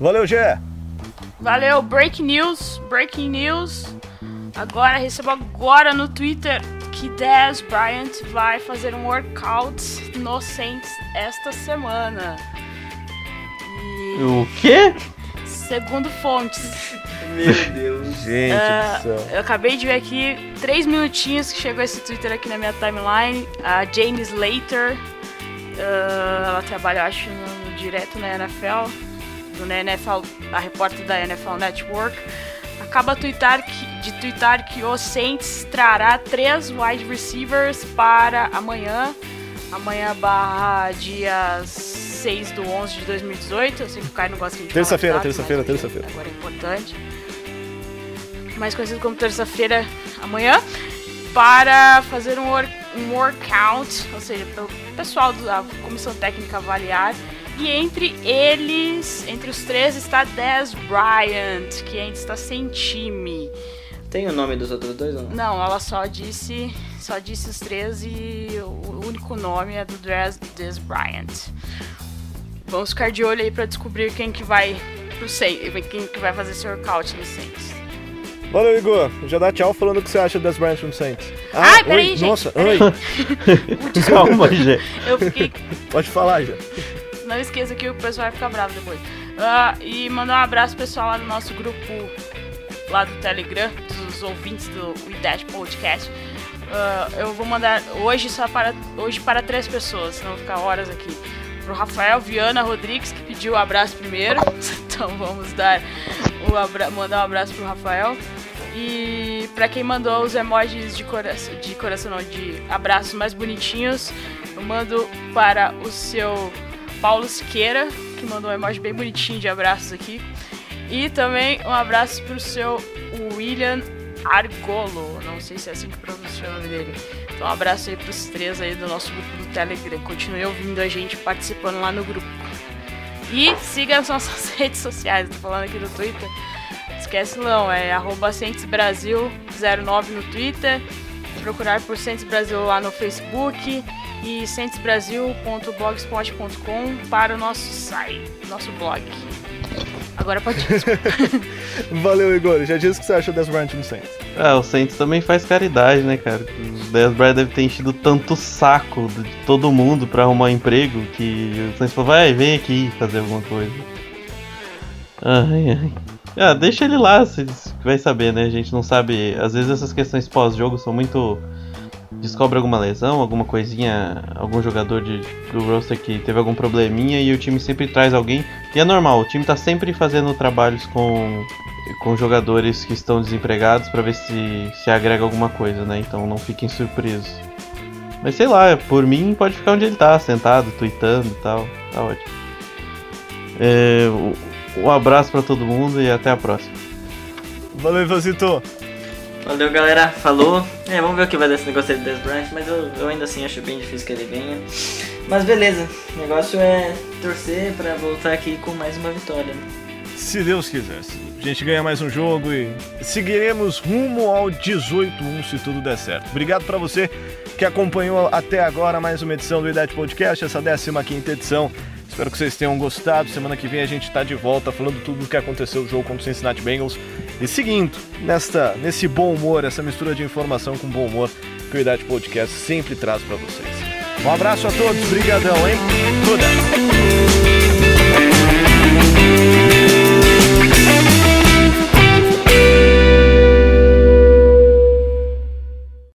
Valeu, Gé! Valeu, breaking news, breaking news. Agora, recebo agora no Twitter que Dez Bryant vai fazer um workout no Saints esta semana. E O quê? segundo fontes, Meu Deus. Gente Ah, do céu. eu acabei de ver aqui, três minutinhos que chegou esse Twitter aqui na minha timeline. A Jane Slater, ah, ela trabalha, acho, no, no direto na NFL, no, na NFL, a repórter da NFL Network, acaba twittar que, de twittar que o Saints trará três wide receivers para amanhã, amanhã barra dia 6 do 11 de 2018. Eu sei que o Caio não gosta fale Terça-feira, terça-feira, mas terça-feira. Agora é importante mais conhecido como terça-feira amanhã, para fazer um, work, um workout, ou seja, pelo pessoal da comissão técnica avaliar. E entre eles, entre os três, está Dez Bryant, que ainda está sem time. Tem o nome dos outros dois ou não? Não, ela só disse, só disse os três e o único nome é do Dez, Dez Bryant. Vamos ficar de olho aí para descobrir quem que vai pro Saints, quem que vai fazer esse workout no Saints. Valeu, Igor. Já dá tchau falando o que você acha das Bryant no Saints. Ai, oi, peraí, gente, Nossa, peraí. oi. Calma, Gê. Eu fiquei Pode falar, já. Não esqueça que o pessoal vai ficar bravo depois. Ah, e mandar um abraço pessoal lá no nosso grupo lá do Telegram, dos ouvintes do IDET Podcast. Ah, eu vou mandar hoje só para hoje para três pessoas, senão vou ficar horas aqui. Pro Rafael Viana Rodrigues, que pediu o abraço primeiro. Então vamos dar abra mandar um abraço pro Rafael. E pra quem mandou os emojis de coração, de coração não, de abraços mais bonitinhos, eu mando para o seu Paulo Siqueira, que mandou um emoji bem bonitinho de abraços aqui. E também um abraço pro seu William Argolo, não sei se é assim que pronuncia o nome dele. Então um abraço aí pros três aí do nosso grupo do Telegram. Continue ouvindo a gente, participando lá no grupo. E siga as nossas redes sociais, tô falando aqui do Twitter. Esquece não, é arroba Brasil09 no Twitter. Procurar por Centes Brasil lá no Facebook e centesbrasil.blogspot.com para o nosso site, nosso blog. Agora pode ir. Valeu, Igor. Já disse o que você achou das Bryant no Saints. Ah, o Saints também faz caridade, né, cara? O Dez Bryant deve ter enchido tanto saco de todo mundo pra arrumar um emprego que o Saints falou, vai, vem aqui fazer alguma coisa. Ai, ai. Ah, deixa ele lá, você vai saber, né? A gente não sabe. Às vezes essas questões pós-jogo são muito. Descobre alguma lesão, alguma coisinha, algum jogador de, do roster que teve algum probleminha e o time sempre traz alguém. E é normal, o time tá sempre fazendo trabalhos com, com jogadores que estão desempregados pra ver se, se agrega alguma coisa, né? Então não fiquem surpresos. Mas sei lá, por mim pode ficar onde ele tá, sentado, tweetando e tal. Tá ótimo. É, um abraço pra todo mundo e até a próxima. Valeu, Ivanzito. Valeu, galera. Falou. É, vamos ver o que vai dar esse negócio aí do Dez Bryant, mas eu, eu ainda assim acho bem difícil que ele venha. Mas beleza, o negócio é torcer pra voltar aqui com mais uma vitória. Se Deus quiser. se A gente ganha mais um jogo e seguiremos rumo ao 18-1 se tudo der certo. Obrigado pra você que acompanhou até agora mais uma edição do IDET Podcast, essa 15ª edição Espero que vocês tenham gostado. Semana que vem a gente tá de volta falando tudo o que aconteceu no jogo contra o Cincinnati Bengals e seguindo, nesta, nesse bom humor, essa mistura de informação com bom humor que o Idade Podcast sempre traz para vocês. Um abraço a todos, brigadão, hein? Tudo!